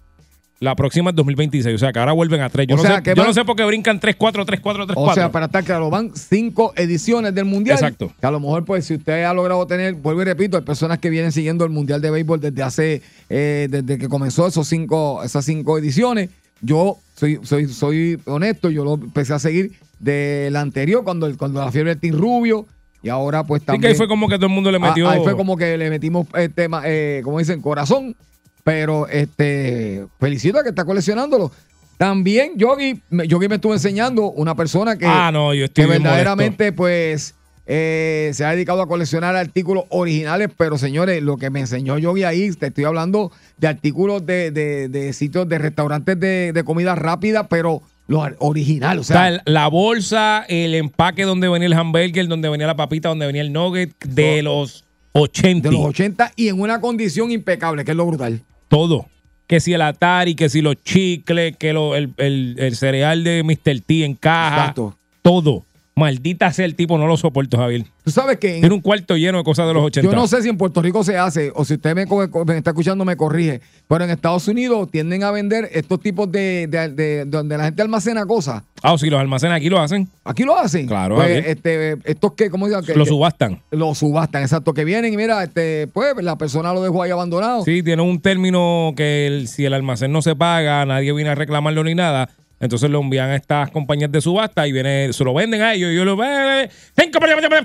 la próxima es 2026. O sea que ahora vuelven a tres. Yo, O no, sea, sé, que yo van- no sé por qué brincan 3, 4, 3, 4, 3, O 4. sea, para estar claro, van cinco ediciones del Mundial. Exacto. Que a lo mejor, pues, si usted ha logrado tener, vuelvo y repito, hay personas que vienen siguiendo el Mundial de Béisbol desde hace, eh, desde que comenzó esos cinco, esas cinco ediciones. Yo soy, soy, soy honesto, yo lo empecé a seguir de la anterior, cuando, el- cuando la fiebre del Team Rubio, y ahora pues también. que ahí fue como que todo el mundo le Ah, metió. Ahí fue como que le metimos, este, eh, como dicen, corazón. Pero este, felicito a que está coleccionándolo. También Yogi, Yogi me estuvo enseñando una persona que, Ah, no, yo estoy que verdaderamente pues eh, se ha dedicado a coleccionar artículos originales, pero señores, lo que me enseñó Yogi ahí, te estoy hablando de artículos de, de- de sitios, de restaurantes de, de comida rápida, pero los originales, o sea, la bolsa, el empaque donde venía el hamburger, donde venía la papita, donde venía el nugget, de los 80. de los 80 y en una condición impecable, que es lo brutal. Todo. Que si el Atari, que si los chicles, que lo- el, el- el cereal de Mr. T en caja. Exacto. Todo. Maldita sea el tipo, no lo soporto, Javier. Tú sabes que en- Tiene un cuarto lleno de cosas de los 80. Yo no sé si en Puerto Rico se hace, o si usted me, me está escuchando me corrige, pero en Estados Unidos tienden a vender estos tipos de, de- de- donde la gente almacena cosas. Ah, o si los almacenes aquí lo hacen. Aquí lo hacen. Claro, Pues, este, estos que, ¿cómo? Que- Lo subastan. Lo subastan, exacto. Que vienen y mira, este, pues la persona lo dejó ahí abandonado. Sí, tiene un término que el- si el almacén no se paga, nadie viene a reclamarlo ni nada. Entonces lo envían a estas compañías de subasta y viene, se lo venden a ellos. Y yo lo "Eh,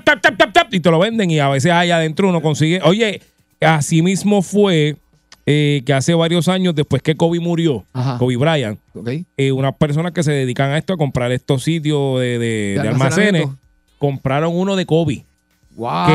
tap, tap, tap, tap", y te lo venden. Y a veces ahí adentro uno consigue. Oye, así mismo fue eh, que hace varios años, después que Kobe murió, Ajá. Kobe Bryant, eh, unas personas que se dedican a esto, a comprar estos sitios de, de- De de almacenes, compraron uno de Kobe. Wow. Que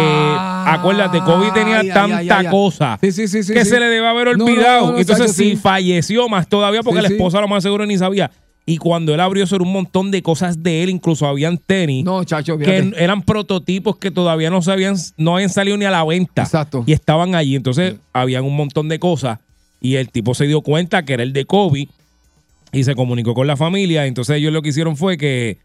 acuérdate, Kobe tenía Ay, tanta ay, ay, ay. cosa Sí, sí, sí, sí, que se le debe haber no, olvidado. no, no, Entonces, si falleció más todavía, porque la esposa lo más seguro ni sabía. Y cuando él abrió eso era un montón de cosas de él, incluso habían tenis No, chacho, que eran prototipos que todavía no sabían, no habían salido ni a la venta. Exacto. Y estaban allí. Entonces, habían un montón de cosas. Y el tipo se dio cuenta que era el de Kobe. y se comunicó con la familia. Entonces ellos lo que hicieron fue que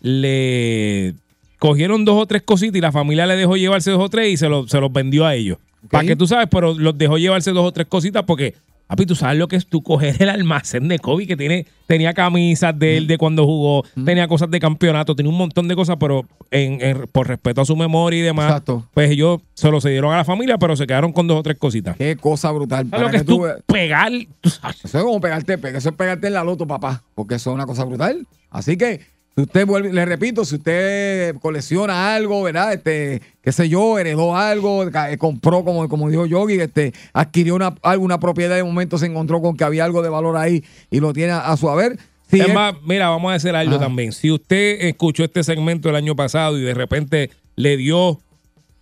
le cogieron dos o tres cositas y la familia le dejó llevarse dos o tres y se, lo- se los vendió a ellos. Para que tú sabes, pero los dejó llevarse dos o tres cositas porque, papi, tú sabes lo que es tú coger el almacén de Kobe que tiene, tenía camisas de él de cuando jugó, tenía cosas de campeonato, tenía un montón de cosas, pero en, en- por respeto a su memoria y demás, Exacto. pues ellos se lo cedieron a la familia, pero se quedaron con dos o tres cositas. Qué cosa brutal. ¿Sabes lo que es tú pegar? tú sabes. Eso es como pegarte, pe- eso es pegarte en la loto, papá, porque eso es una cosa brutal. Así que, si usted vuelve, le repito, si usted colecciona algo, ¿verdad? Este, qué sé yo, heredó algo, eh, compró, como, como dijo Yogi, este, adquirió una, alguna propiedad y de momento se encontró con que había algo de valor ahí y lo tiene a, a su haber. Si es es- más, mira, vamos a hacer algo también. Si usted escuchó este segmento el año pasado y de repente le dio,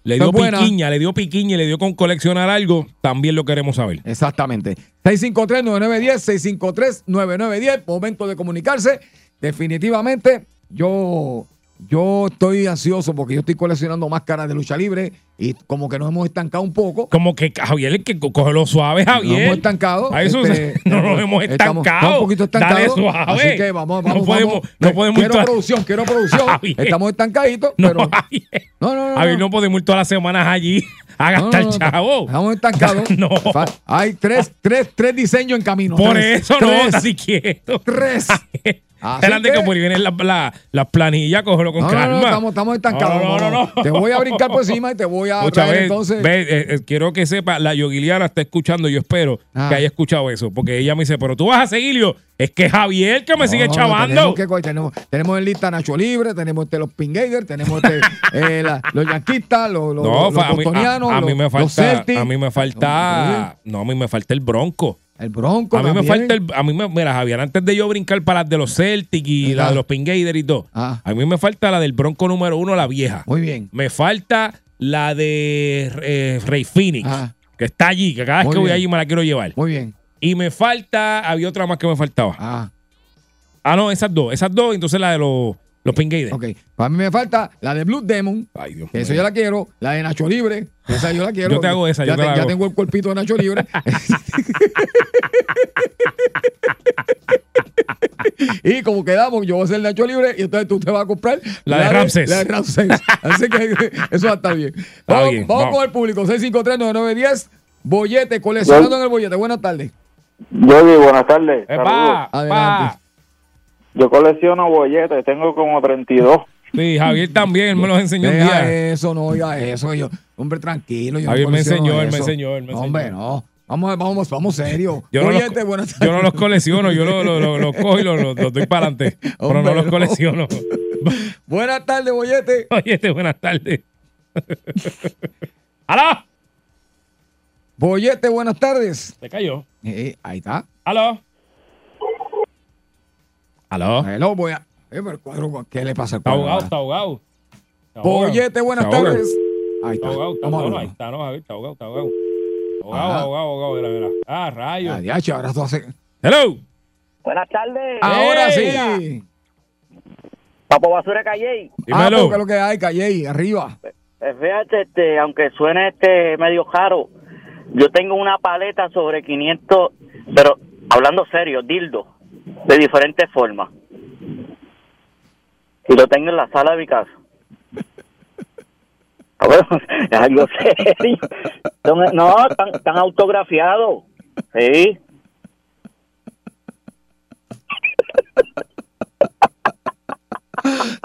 le dio Es buena. piquiña, le dio piquiña y le dio con coleccionar algo, también lo queremos saber. Exactamente. 653-9910, 653-9910, momento de comunicarse. Definitivamente, yo, yo estoy ansioso porque yo estoy coleccionando máscaras de lucha libre y como que nos hemos estancado un poco. Como que Javier, el que coge lo suave, Nos Javier. hemos estancado. A eso este, no nos hemos estancado. estamos un poquito estancados. Dale suave. Así que vamos, No vamos, podemos- vamos. no podemos ir Quiero toda- producción, quiero producción. Javier. Estamos estancaditos, No, pero. Javier. No, no, no. Javier, no. no podemos ir todas las semanas allí a No, no, gastar no, no. chavo. Estamos estancados. No. Hay tres, tres, tres diseños en camino. Por Tres, eso no, tres, estás quieto. Tres. Así Espérate que, ahí vienen las la, las planillas, cógelo con No, no, calma. no, estamos, estamos estancados. No, no, no, no. Te voy a brincar por encima y te voy a Escucha, traer ve, entonces. ve, eh, eh, quiero que sepa, la Yoguiliana está escuchando, yo espero Ah. que haya escuchado eso, porque ella me dice, pero tú vas a seguirlo, es que Javier que me sigue No, chavando. Tenemos, que tenemos, tenemos en lista Nacho Libre, tenemos este, los Pingader, tenemos este, eh, la- los yanquistas, los, los, no, los fa- a, mí, bostonianos, a- a mí los- me los falta, a mí me falta, no, a mí me falta el Bronco. El Bronco A mí me falta el, a mí me, mira, Javier, antes de yo brincar para las de los Celtics y Mira. la de los Pingader y todo, Ah. a mí me falta la del Bronco número uno, la vieja. Muy bien. Me falta la de eh, Rey Phoenix, Ah. que está allí, que cada vez Muy que voy allí me la quiero llevar. Muy bien. Y me falta, había otra más que me faltaba. Ah, Ah, no, esas dos, esas dos, entonces la de los, los Pingader. ok. Para mí me falta la de Blue Demon. Ay, Dios que Eso mío. yo la quiero. La de Nacho Libre. Esa yo la quiero. Yo te hago esa, Ya, yo te te- la ya tengo el cuerpito de Nacho Libre. y como quedamos, yo voy a ser Nacho Libre y entonces tú te vas a comprar La de Ramses. La de Ramses. Así que eso va a estar bien. Vamos, bien, vamos vamos. con el público. 653-9910. Bollete, coleccionando en el bollete. Buenas tardes. Yogi, buenas tardes. Eh, pa, Adelante. pa. Yo colecciono bolletes, tengo como 32. Sí, Javier también, él me los enseñó un día. eso, no oiga eso. Yo, hombre, tranquilo. Yo no Javier me enseñó, él me enseñó, él me enseñó. Hombre, no. Vamos, vamos, vamos serio. Yo no, los, Bollete, buenas yo no los colecciono, yo los lo, lo- los cojo y los, doy para adelante. Pero no los no. colecciono. Buenas tardes, Bollete. Oye, este, buenas tardes. ¡Aló! Bollete, buenas tardes. Se cayó. Eh, ahí está. ¡Aló! ¡Aló! Hello, voy a. Eh, pero el cuadro, ¿qué le pasa al Está cuadro? ahogado, está ahogado. Está ahogado. Bollete, buenas Está ahogado. tardes. Ahí Está está. ahogado, está ahogado. Ahí está, no, está ahogado, está ahogado. Ahogado, ahogado, ahogado. Mira, mira. Ah, rayos. Ah, diache, ahora tú haces. ¡Hello! Buenas tardes. Ahora sí. Papo Basura Calle. Ah, Dímelo. porque lo que hay, calle ahí, arriba. Eh, Fíjate, este, aunque suene este medio caro, yo tengo una paleta sobre 500, pero hablando serio, dildo, de diferentes formas. Y lo tengo en la sala de mi casa. Ah, bueno, es algo serio. No, están, están autografiados. Sí.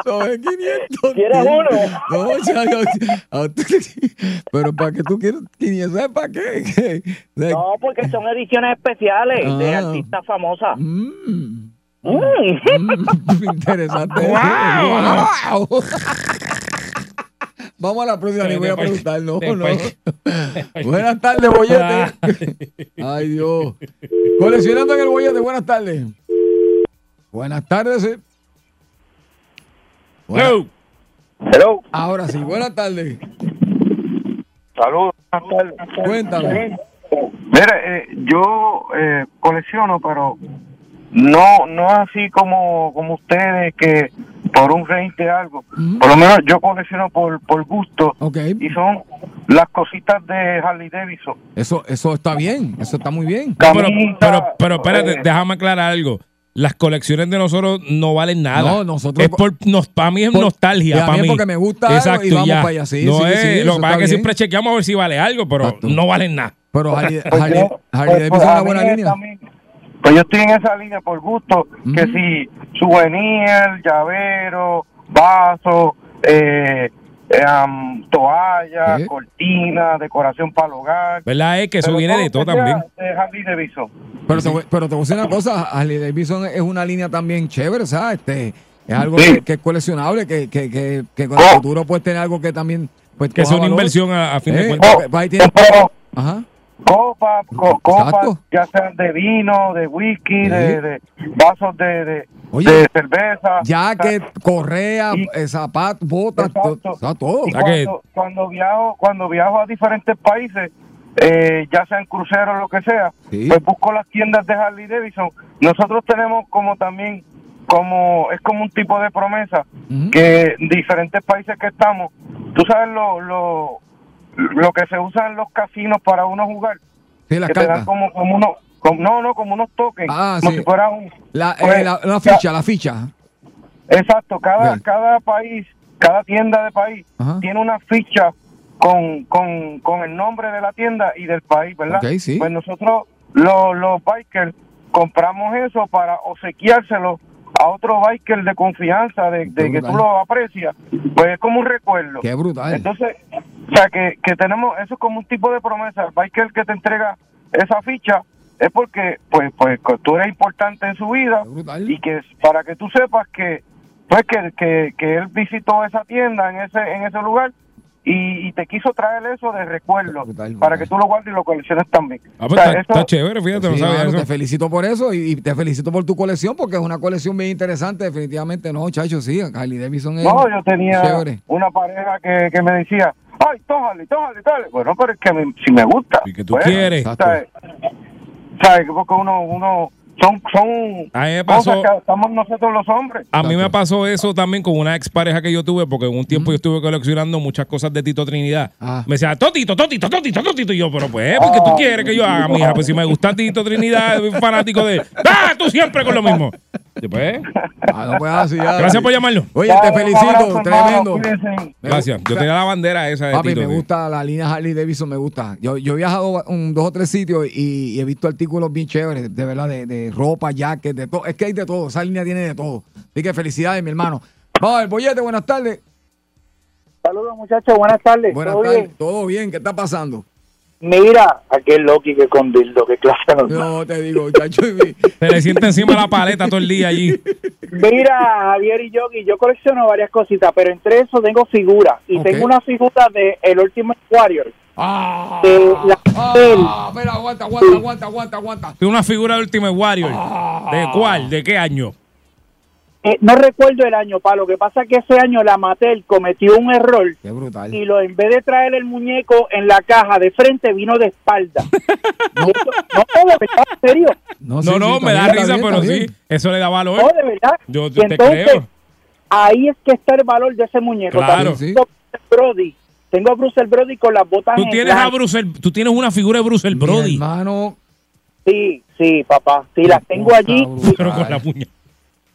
Sobre 500. ¿Quieres uno? No, ya, ya, ya. Pero ¿para qué tú quieres 500? ¿Sabes para qué? No, porque son ediciones especiales de Ah. artistas famosas. Mm, Mm. mm, interesante. Wow. Wow. Vamos a la próxima, ni voy a preguntar. No, no. Buenas tardes, bollete. Ay, Dios. Coleccionando en el bollete, buenas tardes. Buenas tardes. eh. Buenas- Hello. Hello. Ahora sí, buenas tardes. Saludos. Buenas tardes. Cuéntame. Mire, eh, yo eh, colecciono, pero no no así como como ustedes que por un 20 algo. Ujú. Por lo menos yo colecciono por por gusto Ok. y son las cositas de Harley Davidson. Eso, eso está bien. Eso está muy bien. Pero, pero, pero espérate, eh, déjame aclarar algo. Las colecciones de nosotros no valen nada. No, nosotros- Es por, nos, para mí es Por- nostalgia. Para mí porque me gusta algo Exacto, y vamos ya. para allá. Sí, no sí, es, sí, lo que pasa es que siempre chequeamos a ver si vale algo, pero no valen nada. Pero Harley, Pues Harley, pues- pues es una buena línea. también- Pues yo estoy en esa línea por gusto, que si souvenir, llavero, vaso, eh, am, toalla, ¿Qué? cortina, decoración para el hogar. ¿Verdad? Es que eso Pero viene de todo también. De Harley Davidson. Pero te, voy- pero te voy a decir una cosa, Harley Davidson es una línea también chévere, ¿sabes? Este, es algo Sí. que, que es coleccionable, que, que, que, que con Oh. el futuro puedes tener algo que también... Pues, Que es una valor. inversión a, a fin de Eh, cuentas. ahí tienes- Pero Ajá. Copas, co- copas, ya sean de vino, de whisky, Sí. de, de vasos de, de, Oye, de cerveza. Jacket, correa, Y- eh, zapatos, botas, Exacto. todo. Y que- cuando, cuando viajo cuando viajo a diferentes países eh, ya sean cruceros o lo que sea Sí. pues busco las tiendas de Harley Davidson nosotros tenemos como también como es como un tipo de promesa que en diferentes países que estamos tú sabes lo lo lo que se usa en los casinos para uno jugar Sí, las que te dan como como unos como- no no como unos tokens Ah, como sí. si fuera un La, eh, pues, la, ficha, la ficha. Exacto, cada, Bien. cada país, cada tienda de país Ajá. tiene una ficha con, con, con el nombre de la tienda y del país, ¿verdad? Ok, sí. Pues nosotros, los, los bikers, compramos eso para obsequiárselo a otro biker de confianza, de, de que tú lo aprecias, pues es como un recuerdo. Qué brutal. Entonces, o sea, que, que tenemos, eso es como un tipo de promesa. El biker que te entrega esa ficha es porque, pues, pues tú eres importante en su vida y que para que tú sepas que, pues, que, que, que él visitó esa tienda en ese, en ese lugar y, y te quiso traer eso de recuerdo Brutal, para brutal. que tú lo guardes y lo colecciones también. Ah, O pues sea, está, eso- está chévere, fíjate, no Sí, eso. te felicito por eso y, y te felicito por tu colección porque es una colección bien interesante, definitivamente. No, chacho, sí, Harley Davidson es No, yo tenía chévere. una pareja que, que me decía, ay, tójale, tójale, tójale. Bueno, pero es que me- si me gusta. Y que tú Bueno, quieres. ¿sabes? ¿Sabes? Porque uno, uno, son, son A mí me cosas que estamos nosotros los hombres. A mí me pasó eso también con una expareja que yo tuve, porque en un tiempo yo estuve coleccionando muchas cosas de Tito Trinidad. Ah. Me decía, Totito, Totito, Totito, Totito. Y yo, pero pues, ¿por qué tú quieres que yo haga, mija? Pues si me gusta Tito Trinidad, soy fanático de. ¡Ah! Tú siempre con lo mismo. Y pues, Ah, no puedes así, ya. gracias por llamarlo. Oye, te felicito, abrazo, tremendo. Gracias. Yo tenía la bandera esa de Papi, Tito. me gusta la línea Harley Davidson, me gusta. Yo, yo he viajado un, dos o tres sitios y, y he visto artículos bien chéveres, de verdad, de, de ropa, jacket, de todo. Es que hay de todo, esa línea tiene de todo. Así que felicidades, mi hermano. Vamos, el bollete, buenas tardes. Saludos, muchachos. Buenas tardes. Buenas ¿Todo tardes, bien? todo bien, ¿qué está pasando? Mira, aquel Loki que con Dildo, que clase normal. No, te digo, chacho. Se le siente encima la paleta todo el día allí. Mira, Javier y Yogi, yo colecciono varias cositas, pero entre eso tengo figuras. Y tengo una figura de el Ultimate Warrior. Ah, De la- ah, espera, aguanta, aguanta, aguanta, aguanta, aguanta. Tiene una figura de Ultimate Warrior. Ah. ¿De cuál? ¿De qué año? Eh, no recuerdo el año, pa. Lo que pasa es que ese año la Mattel cometió un error Qué brutal. y lo en vez de traer el muñeco en la caja de frente, vino de espalda. No. No, de verdad, en serio. No, sí, no, sí, me da bien, risa, bien, pero sí, eso le da valor. No, de verdad. Yo Y te entonces, creo. ahí es que está el valor de ese muñeco. Claro. También Sí. Brody. Tengo a Bruce Brody con las botas Tú en tienes a blanco. Bruce, tú tienes una figura de Bruce Brody, hermano, Sí, sí, papá. Sí, las tengo allí, brutal. pero con la puñalada.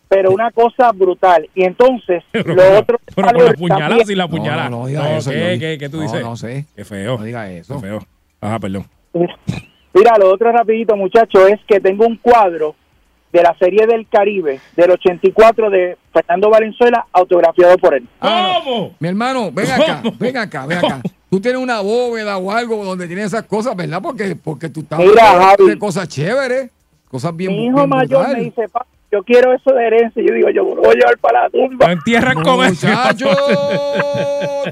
pero una cosa brutal. Y entonces, Pero, lo otro pero con la puñalada, sin la puñalada. No, no, no diga eso, ¿qué, qué, qué tú No, dices? no sé. Qué feo. No diga eso. Qué feo. Ajá, perdón. Mira, lo otro rapidito, muchachos, es que tengo un cuadro de la serie del Caribe del 84 de Fernando Valenzuela, autografiado por él. Ah, no. Mi hermano, ven acá, ven acá, ven acá. Tú tienes una bóveda o algo donde tienes esas cosas, ¿verdad? Porque, porque tú estás Mira, Javi. cosas chéveres, cosas bien Mi hijo bien mayor brutales. me dice, "Pa, yo quiero eso de herencia. Y yo digo, yo me lo voy a llevar para la tumba. Entierran con eso. Muchacho,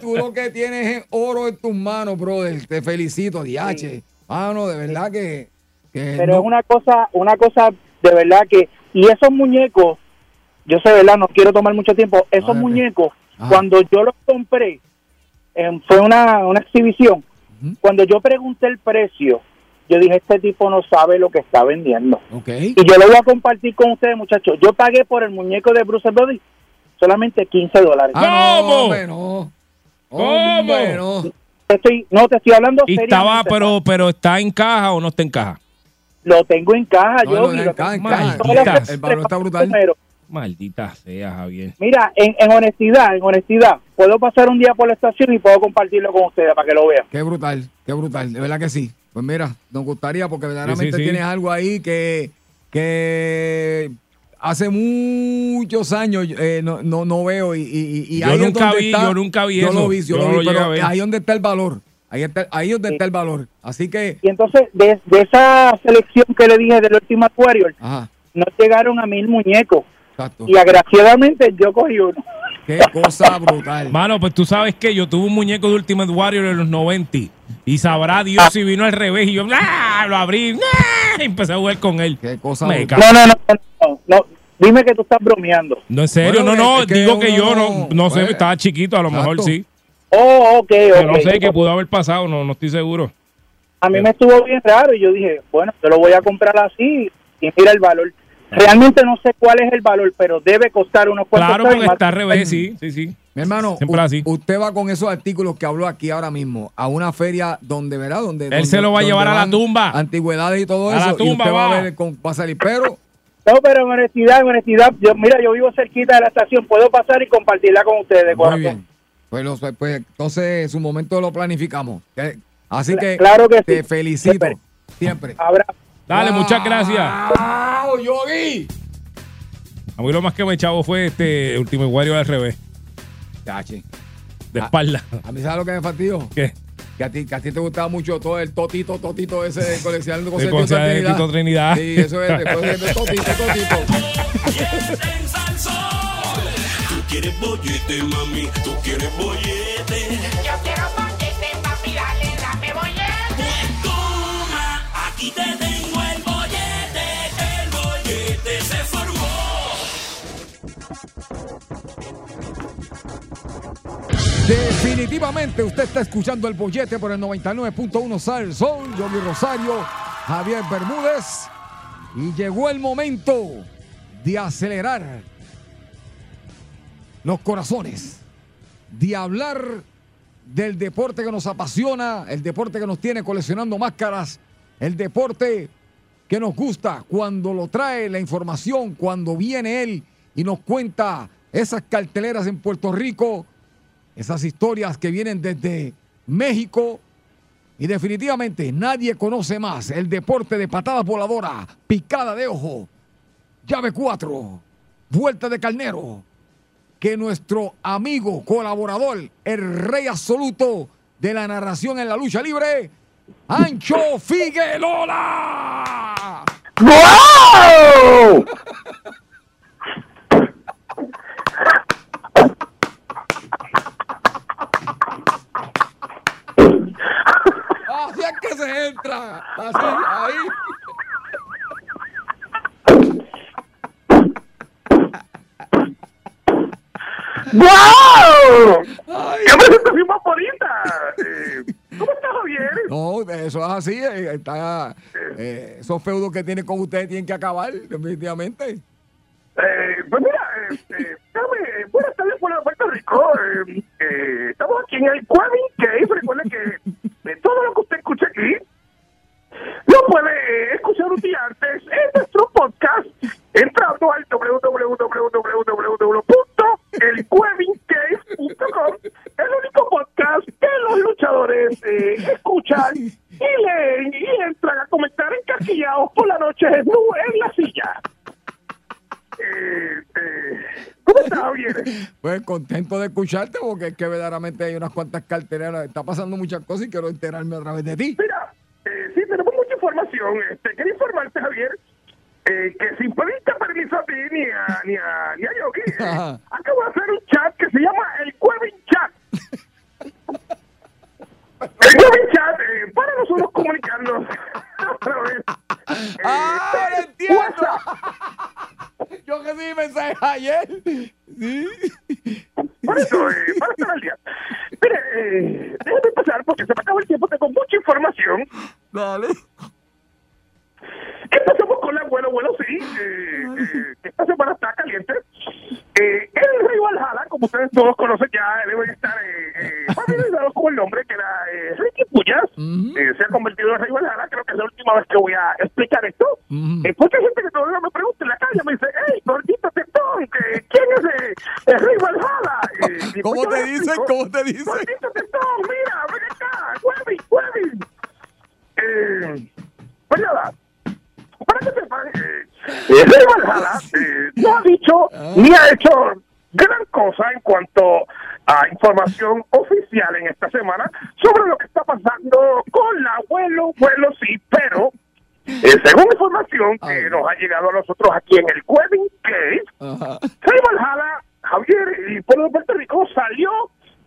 tú lo que tienes es oro en tus manos, brother. Te felicito, diache. Mano, de verdad que... que Pero no- es una cosa, una cosa de verdad que, y esos muñecos, yo sé, ¿verdad? No quiero tomar mucho tiempo. Esos muñecos, Ajá. cuando yo los compré, em, fue una, una exhibición. Cuando yo pregunté el precio, yo dije, este tipo no sabe lo que está vendiendo. Ok. Y yo lo voy a compartir con ustedes, muchachos. Yo pagué por el muñeco de Bruce Brody solamente 15 dólares. Ah, no, ¿Cómo? estoy, no, te estoy hablando Y estaba, pero, pero está en caja o no está en caja. Lo tengo en caja, No, yo. no, en caja, en caja. Maldita. El valor está brutal. Maldita sea, Javier. Mira, en, en honestidad, en honestidad, puedo pasar un día por la estación y puedo compartirlo con ustedes para que lo vean. Qué brutal, qué brutal, de verdad que sí. Pues mira, nos gustaría porque verdaderamente sí. tienes algo ahí que, que hace muchos años eh, no, no, no veo y, y, y Yo ahí nunca donde vi- está- yo nunca vi yo eso. Lo vi, yo, Yo lo no vi, lo llegué pero ahí donde está el valor. Ahí, está, ahí es donde está el valor. Así que, Y entonces, de, de esa selección que le dije del último Warrior, ajá, no llegaron a mil muñecos. exacto. Y agraciadamente yo cogí uno. Qué cosa brutal. Mano, pues tú sabes que yo tuve un muñeco de Ultimate Warrior en los 90 y sabrá Dios si vino al revés y yo ¡ah! lo abrí ¡ah! y empecé a jugar con él. Qué cosa Me. No, no, no, no, no. Dime que tú estás bromeando. No, en serio, Bueno, no, no, es que digo que yo no, no sé, pues, estaba chiquito, a lo mejor exacto. sí. Oh, ok, Pero no ok. sé qué pudo haber pasado, no, no estoy seguro. A mí me estuvo bien raro y yo dije, bueno, yo lo voy a comprar así y mira el valor. Realmente no sé cuál es el valor, pero debe costar unos cuantos Claro, porque está al revés, sí, sí, sí. Mi hermano, así. usted va con esos artículos que habló aquí ahora mismo a una feria donde verá, donde Él se lo va a llevar a la tumba. Antigüedades y todo A la eso. y tumba usted va, va. a ver con, va a salir. Pero No, pero en honestidad, en honestidad, yo, mira, yo vivo cerquita de la estación, puedo pasar y compartirla con ustedes, muy bien. Pues, lo- pues entonces su momento lo planificamos. ¿ok? Así que claro que te sí. felicito Siempre. siempre. Habrá. Dale, muchas gracias. ¡Wow, Yogi! A mí lo más que me echaba fue este Ultimate Warrior al revés, Chachi, de Ah. espalda. a mí sabes lo que me fastidió. ¿Qué? Que a ti, que a ti te gustaba mucho todo el totito, totito ese de coleccionar de Tito Trinidad. Sí, eso es, de totito, totito. Quieres bollete, mami, tú quieres bollete. Yo quiero bollete, papi, dale, dame bollete. Pues toma, aquí te tengo el bollete. El bollete se formó. Definitivamente usted está escuchando el bollete por el 99.1 Sal. Yogi Rosario, Javier Bermúdez. Y llegó el momento de acelerar los corazones, de hablar del deporte que nos apasiona, el deporte que nos tiene coleccionando máscaras, el deporte que nos gusta cuando lo trae la información, cuando viene él y nos cuenta esas carteleras en Puerto Rico, esas historias que vienen desde México. Y definitivamente nadie conoce más el deporte de patada voladora, picada de ojo, llave 4, vuelta de carnero, que nuestro amigo, colaborador, el rey absoluto de la narración en la lucha libre, Ancho Figueroa. ¡Wow! Así es que se entra. Así, ahí. ¡Wow! ¡Qué presentación más bonita! Eh, ¿Cómo estás, Javier? No, eso es así. eh, Está, eh, esos feudos que tiene con ustedes tienen que acabar, definitivamente. Eh, pues mira, este, eh, buenas tardes, de Puerto Rico. Estamos aquí en el Quavin Cave. Recuerden que de todo lo que usted escucha aquí, lo puede escuchar un día noche desnudos en la silla. Eh, eh, ¿Cómo estás, Javier? Pues contento de escucharte porque es que verdaderamente hay unas cuantas carteras. Está pasando muchas cosas y quiero enterarme a través de ti. Mira, eh, sí, tenemos mucha información. Este, quería informarte, Javier, eh, que sin pedirte permiso a ti ni a, ni a, ni a Yogi, eh, acabo de hacer un chat que se llama el Cuevin Chat. El Cuevin Chat, eh, para nosotros comunicarnos a través eh, ¡Ah, de ahora entiendo! Yo que sí mensaje ayer. Sí. Por eso, eh, para estar al día. Mire, eh, déjame empezar porque se me acaba el tiempo, tengo mucha información. Dale. Empezamos con la bueno, bueno, sí. eh, eh, esta semana está caliente. Eh, el Rey Valhalla, como ustedes todos conocen ya, debe estar eh, eh, familiarizado quedado con el nombre que era eh, Ricky Puyas. Eh, se ha convertido en Rey Valhalla. Creo que es la última vez que voy a explicar esto. Eh, mucha gente que todavía me pregunta en la calle me dice, hey, gordito tetón, que, ¿quién es eh, el Rey Valhalla? Eh, y ¿Cómo te dicen? ¿Cómo te dicen? Rey Valhalla no ha dicho ni ha hecho gran cosa en cuanto a información oficial en esta semana sobre lo que está pasando con la abuelo, vuelo sí, pero eh, según información que nos ha llegado a nosotros aquí en el Wedding Case, Rey Valhalla, Javier y pueblo de Puerto Rico salió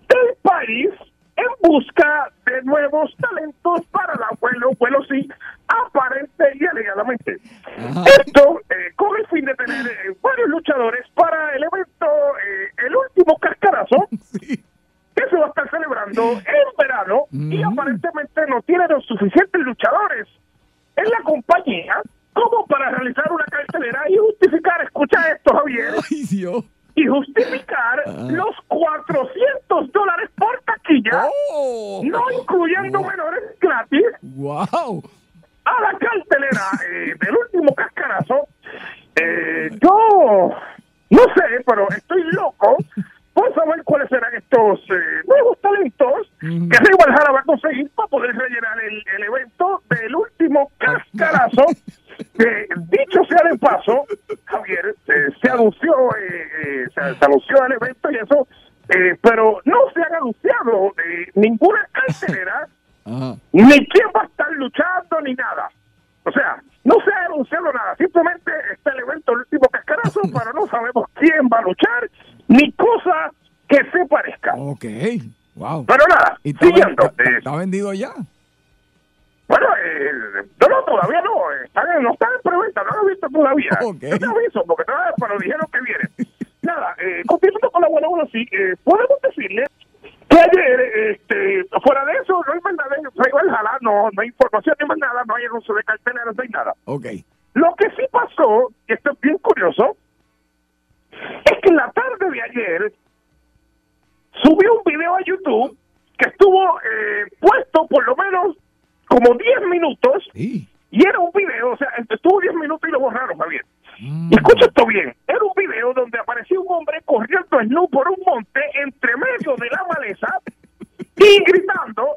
del país en busca de nuevos talentos para el abuelo, vuelo sí, aparente y alegadamente. Esto eh, con el fin de tener eh, varios luchadores para el evento, eh, el último cascarazo, que se va a estar celebrando en verano y aparentemente no tiene los suficientes luchadores en la compañía como para realizar una cartelera y justificar, escucha esto Javier, y justificar los 400 dólares por taquilla, no incluyendo menores gratis, ¡Wow! a la cartelera eh, del último cascarazo. Eh, yo no sé, pero estoy loco por saber cuáles serán estos eh, nuevos talentos que Rey Valhalla va a conseguir para poder rellenar el, el evento del último cascarazo. Que dicho sea de paso, Javier, eh, se anunció, eh, eh, se, se anunció el evento y eso, eh, pero no se han anunciado eh, ninguna cartelera ni quién va a estar luchando ni nada. O sea, no se ha anunciado nada, simplemente está el evento el último cascarazo, pero no sabemos quién va a luchar, ni cosa que se parezca. Ok, wow. Pero nada, ¿Y está, siguiendo. está vendido ya? Bueno, eh, no, no, todavía no, están, no están en preventa, no lo he visto todavía. Yo te aviso, porque todavía, pero dijeron que viene. Nada, eh, continuando con la buena, bueno, sí, eh, podemos decirle que ayer, este, fuera de eso, no hay más nada, no, no hay información ni más nada, no hay anuncio de carteleras, no hay nada. Ok. Lo que sí pasó, y esto es bien curioso, es que en la tarde de ayer subió un video a YouTube que estuvo eh, puesto por lo menos como 10 minutos y era un video, o sea, estuvo 10 minutos y lo borraron, Javier. Y escucha esto bien, era un video donde apareció un hombre corriendo snu por un monte entre medio de la maleza y gritando.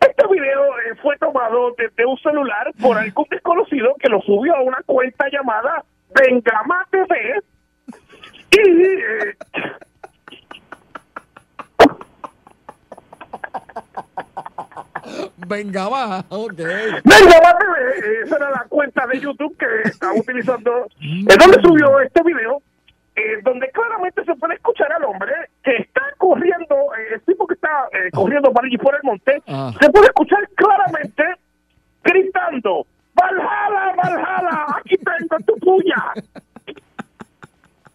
Este video eh, fue tomado desde un celular por algún desconocido que lo subió a una cuenta llamada Vengama TV y eh, Venga, va. Ok. Vengama TV, eh, esa era la cuenta de YouTube que estaba utilizando, es donde subió este video, eh, donde claramente se puede escuchar al hombre que está corriendo, eh, el tipo que está eh, corriendo para allí por el monte, se puede escuchar claramente gritando, Valhalla, Valhalla, aquí tengo tu puya.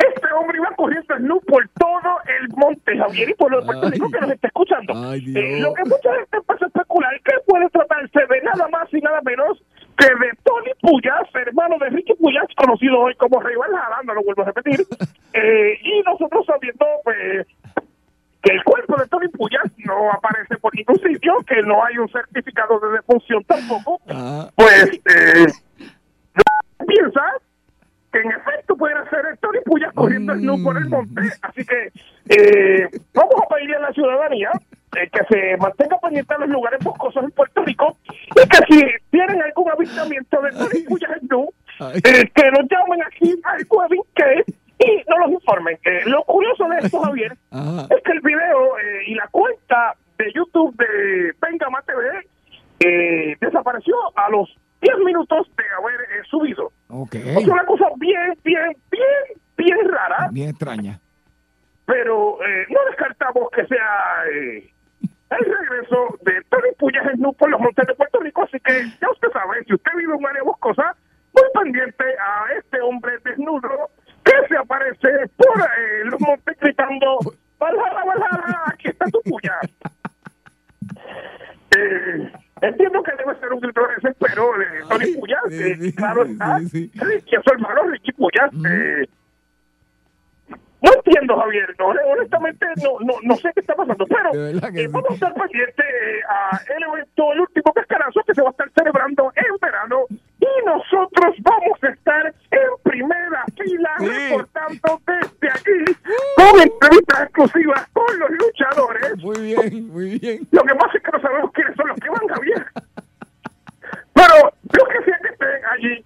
Este hombre iba corriendo snu por todo el monte, Javier, y por lo Puerto Rico que nos está escuchando. Eh, lo que mucha gente empieza a especular que puede tratarse de nada más y nada menos que de Tony Puyas, hermano de Ricky Puyas, conocido hoy como Valhalla, no lo vuelvo a repetir. Eh, y nosotros sabiendo pues, que el cuerpo de Tony Puyas no aparece por ningún sitio, que no hay un certificado de defunción tampoco, pues eh, piensa que en efecto pudiera ser el Tony Puyas corriendo snu por el monte. Así que eh, vamos a pedirle a la ciudadanía eh, que se mantenga pendiente de los lugares boscosos en Puerto Rico y que si tienen algún avistamiento de Tony Puyas snu, eh, que nos llamen aquí al Webbing que y no los informen. Lo curioso de esto, Javier, es que el video eh, y la cuenta de YouTube de Vengama TV eh, desapareció a los 10 minutos de haber eh, subido. Ok. Es una cosa bien, bien, bien, bien rara, Bien extraña. pero eh, no descartamos que sea eh, el regreso de Tony Puyas en por los montes de Puerto Rico. Así que ya usted sabe, si usted vive en un área boscosa, muy pendiente a este hombre desnudo que se aparece por eh, los montes gritando: Valhalla, Valhalla, aquí está tu puya. Eh, entiendo que debe ser un grito de desespero de Tony Puyas, que claro está, Ricky es su hermano Ricky Puyas. eh, no entiendo, Javier. No, honestamente, no, no, no sé qué está pasando. Pero eh, sí. vamos a estar pendientes eh, a el evento, el último cascarazo que se va a estar celebrando en verano. Y nosotros vamos a estar en primera fila Sí. reportando desde aquí con entrevistas exclusivas con los luchadores. Muy bien, muy bien. Lo que pasa es que no sabemos quiénes son los que van, Javier. Pero lo que sea que estén allí,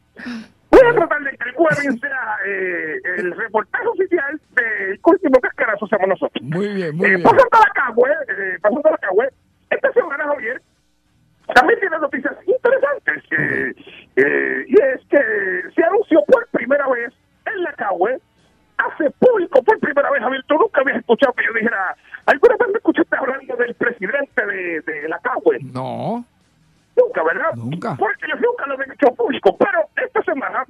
voy a tratar de que el jueves sea eh, el reportaje oficial del último cascarazo seamos nosotros. Muy bien, muy Eh, bien. pasando a la cagüe, eh, pasando a la cagüe, esta semana, Javier, también tiene noticias interesantes. eh, eh, y es que se anunció por primera vez en la cagüe, hace público por primera vez, Javier, tú nunca habías escuchado que yo dijera, ¿alguna vez me escuchaste hablando del presidente de, de la cagüe? No. Nunca, ¿verdad? Nunca. Porque yo nunca lo había hecho público. Pero esta semana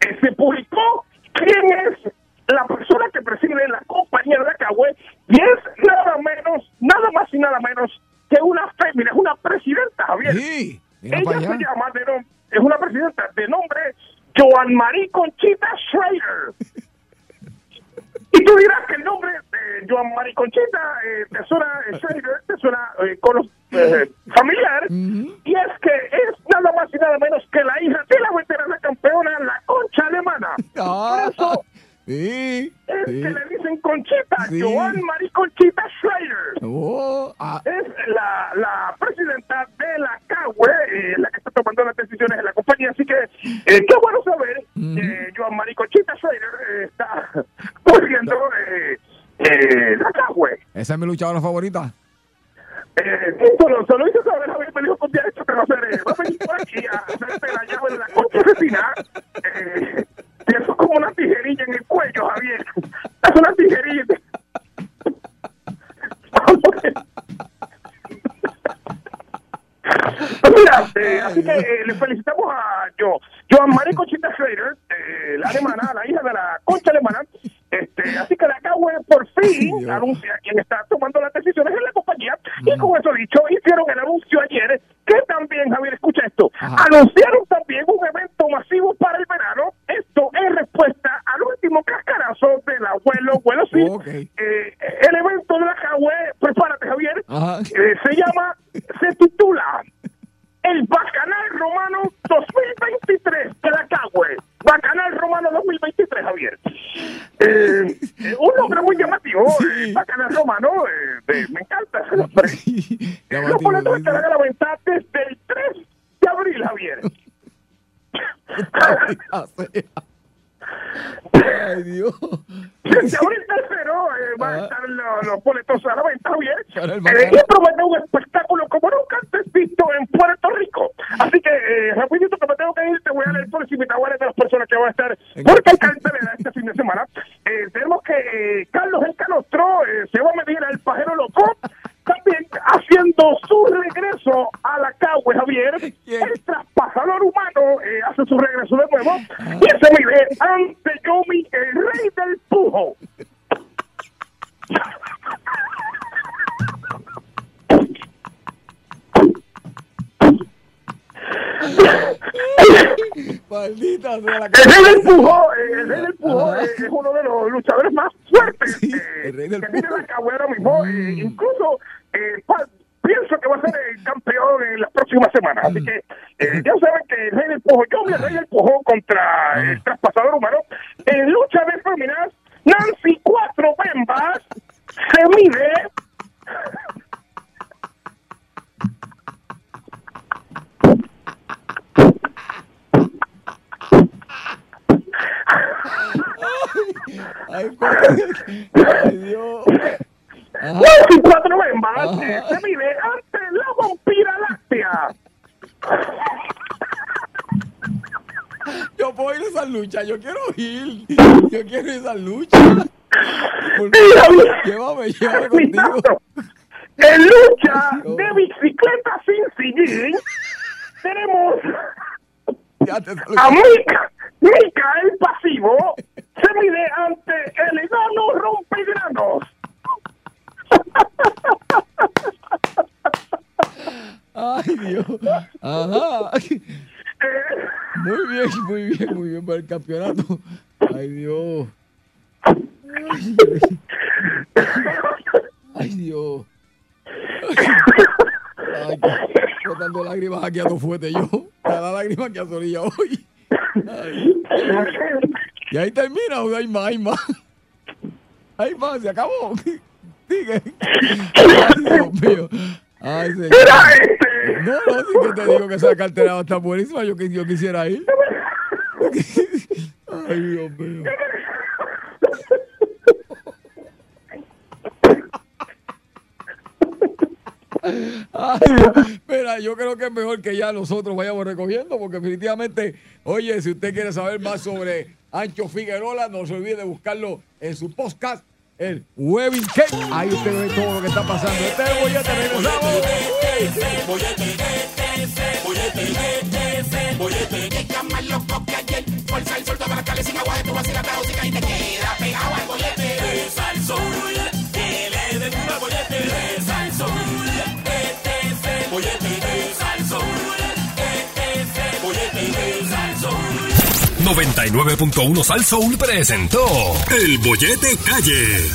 eh, se publicó quién es la persona que preside la compañía de la Cagüe y es nada menos, nada más y nada menos que una fémina, es una presidenta, Javier. Sí. Ella se llama, de nom- es una presidenta de nombre Joan Marie Conchita Schrader. Y tú dirás que el nombre de Joan Marie Conchita eh, te suena, eh, te suena eh, cono- eh, familiar. Y es que es nada más y nada menos que la hija de la veterana campeona, la Concha Alemana. Ah, Por eso sí. es sí. que le dicen Conchita, Sí. Joan Marie Conchita Schrader Oh, ah, es la, la presidenta de la CAUE, eh, la que está tomando las decisiones en la compañía. Así que, eh, qué bueno saber que Joan Marie Conchita Schrader eh, está corriendo eh, eh, la CAUE. esa es mi luchadora favorita. Eh, solo, solo hice saber, Javier, me dijo que un día esto que va a hacer, eh, va a venir por aquí a hacerte la llave de la concha asesina. Ay, Dios. Ajá. Cuatro se mide ante la vampira láctea. Yo puedo ir a esa lucha, yo quiero ir. Yo quiero ir a esa lucha. Llévame, llévame contigo. En lucha de bicicleta sin sillín, tenemos a saludo. Mica, Mica el pasivo, se mide ante el enano rompegranos. Ay, Dios. Ajá. Eh, Muy bien, muy bien, muy bien para el campeonato. Ay, Dios. Ay, Dios. Ay, botando lágrimas aquí a tu fuerte yo. Cada lágrima que azorilla hoy. Ay. Y ahí termina, hay más, hay más. Hay más, se acabó. Sigue. Ay, Dios mío. Ay, señor. No, no, sí que te digo que esa cartera va a estar buenísima. Yo, yo quisiera ir. Ay, Dios mío. Ay. Mira, yo creo que es mejor que ya nosotros vayamos recogiendo, porque definitivamente, oye, si usted quiere saber más sobre Ancho Figueroa, no se olvide de buscarlo en su podcast, el Webbing Cake. Ahí usted ve todo lo que está pasando. Este es el el sol, toda la calle sin agua de tu vacila, tóxica y te queda pegado al bollete. De Salsoul, que le den una. De Salsoul, este es el bollete. De Salsoul, este es el bollete. De Salsoul. 99.1 Sal Soul presentó El Bollete Calle.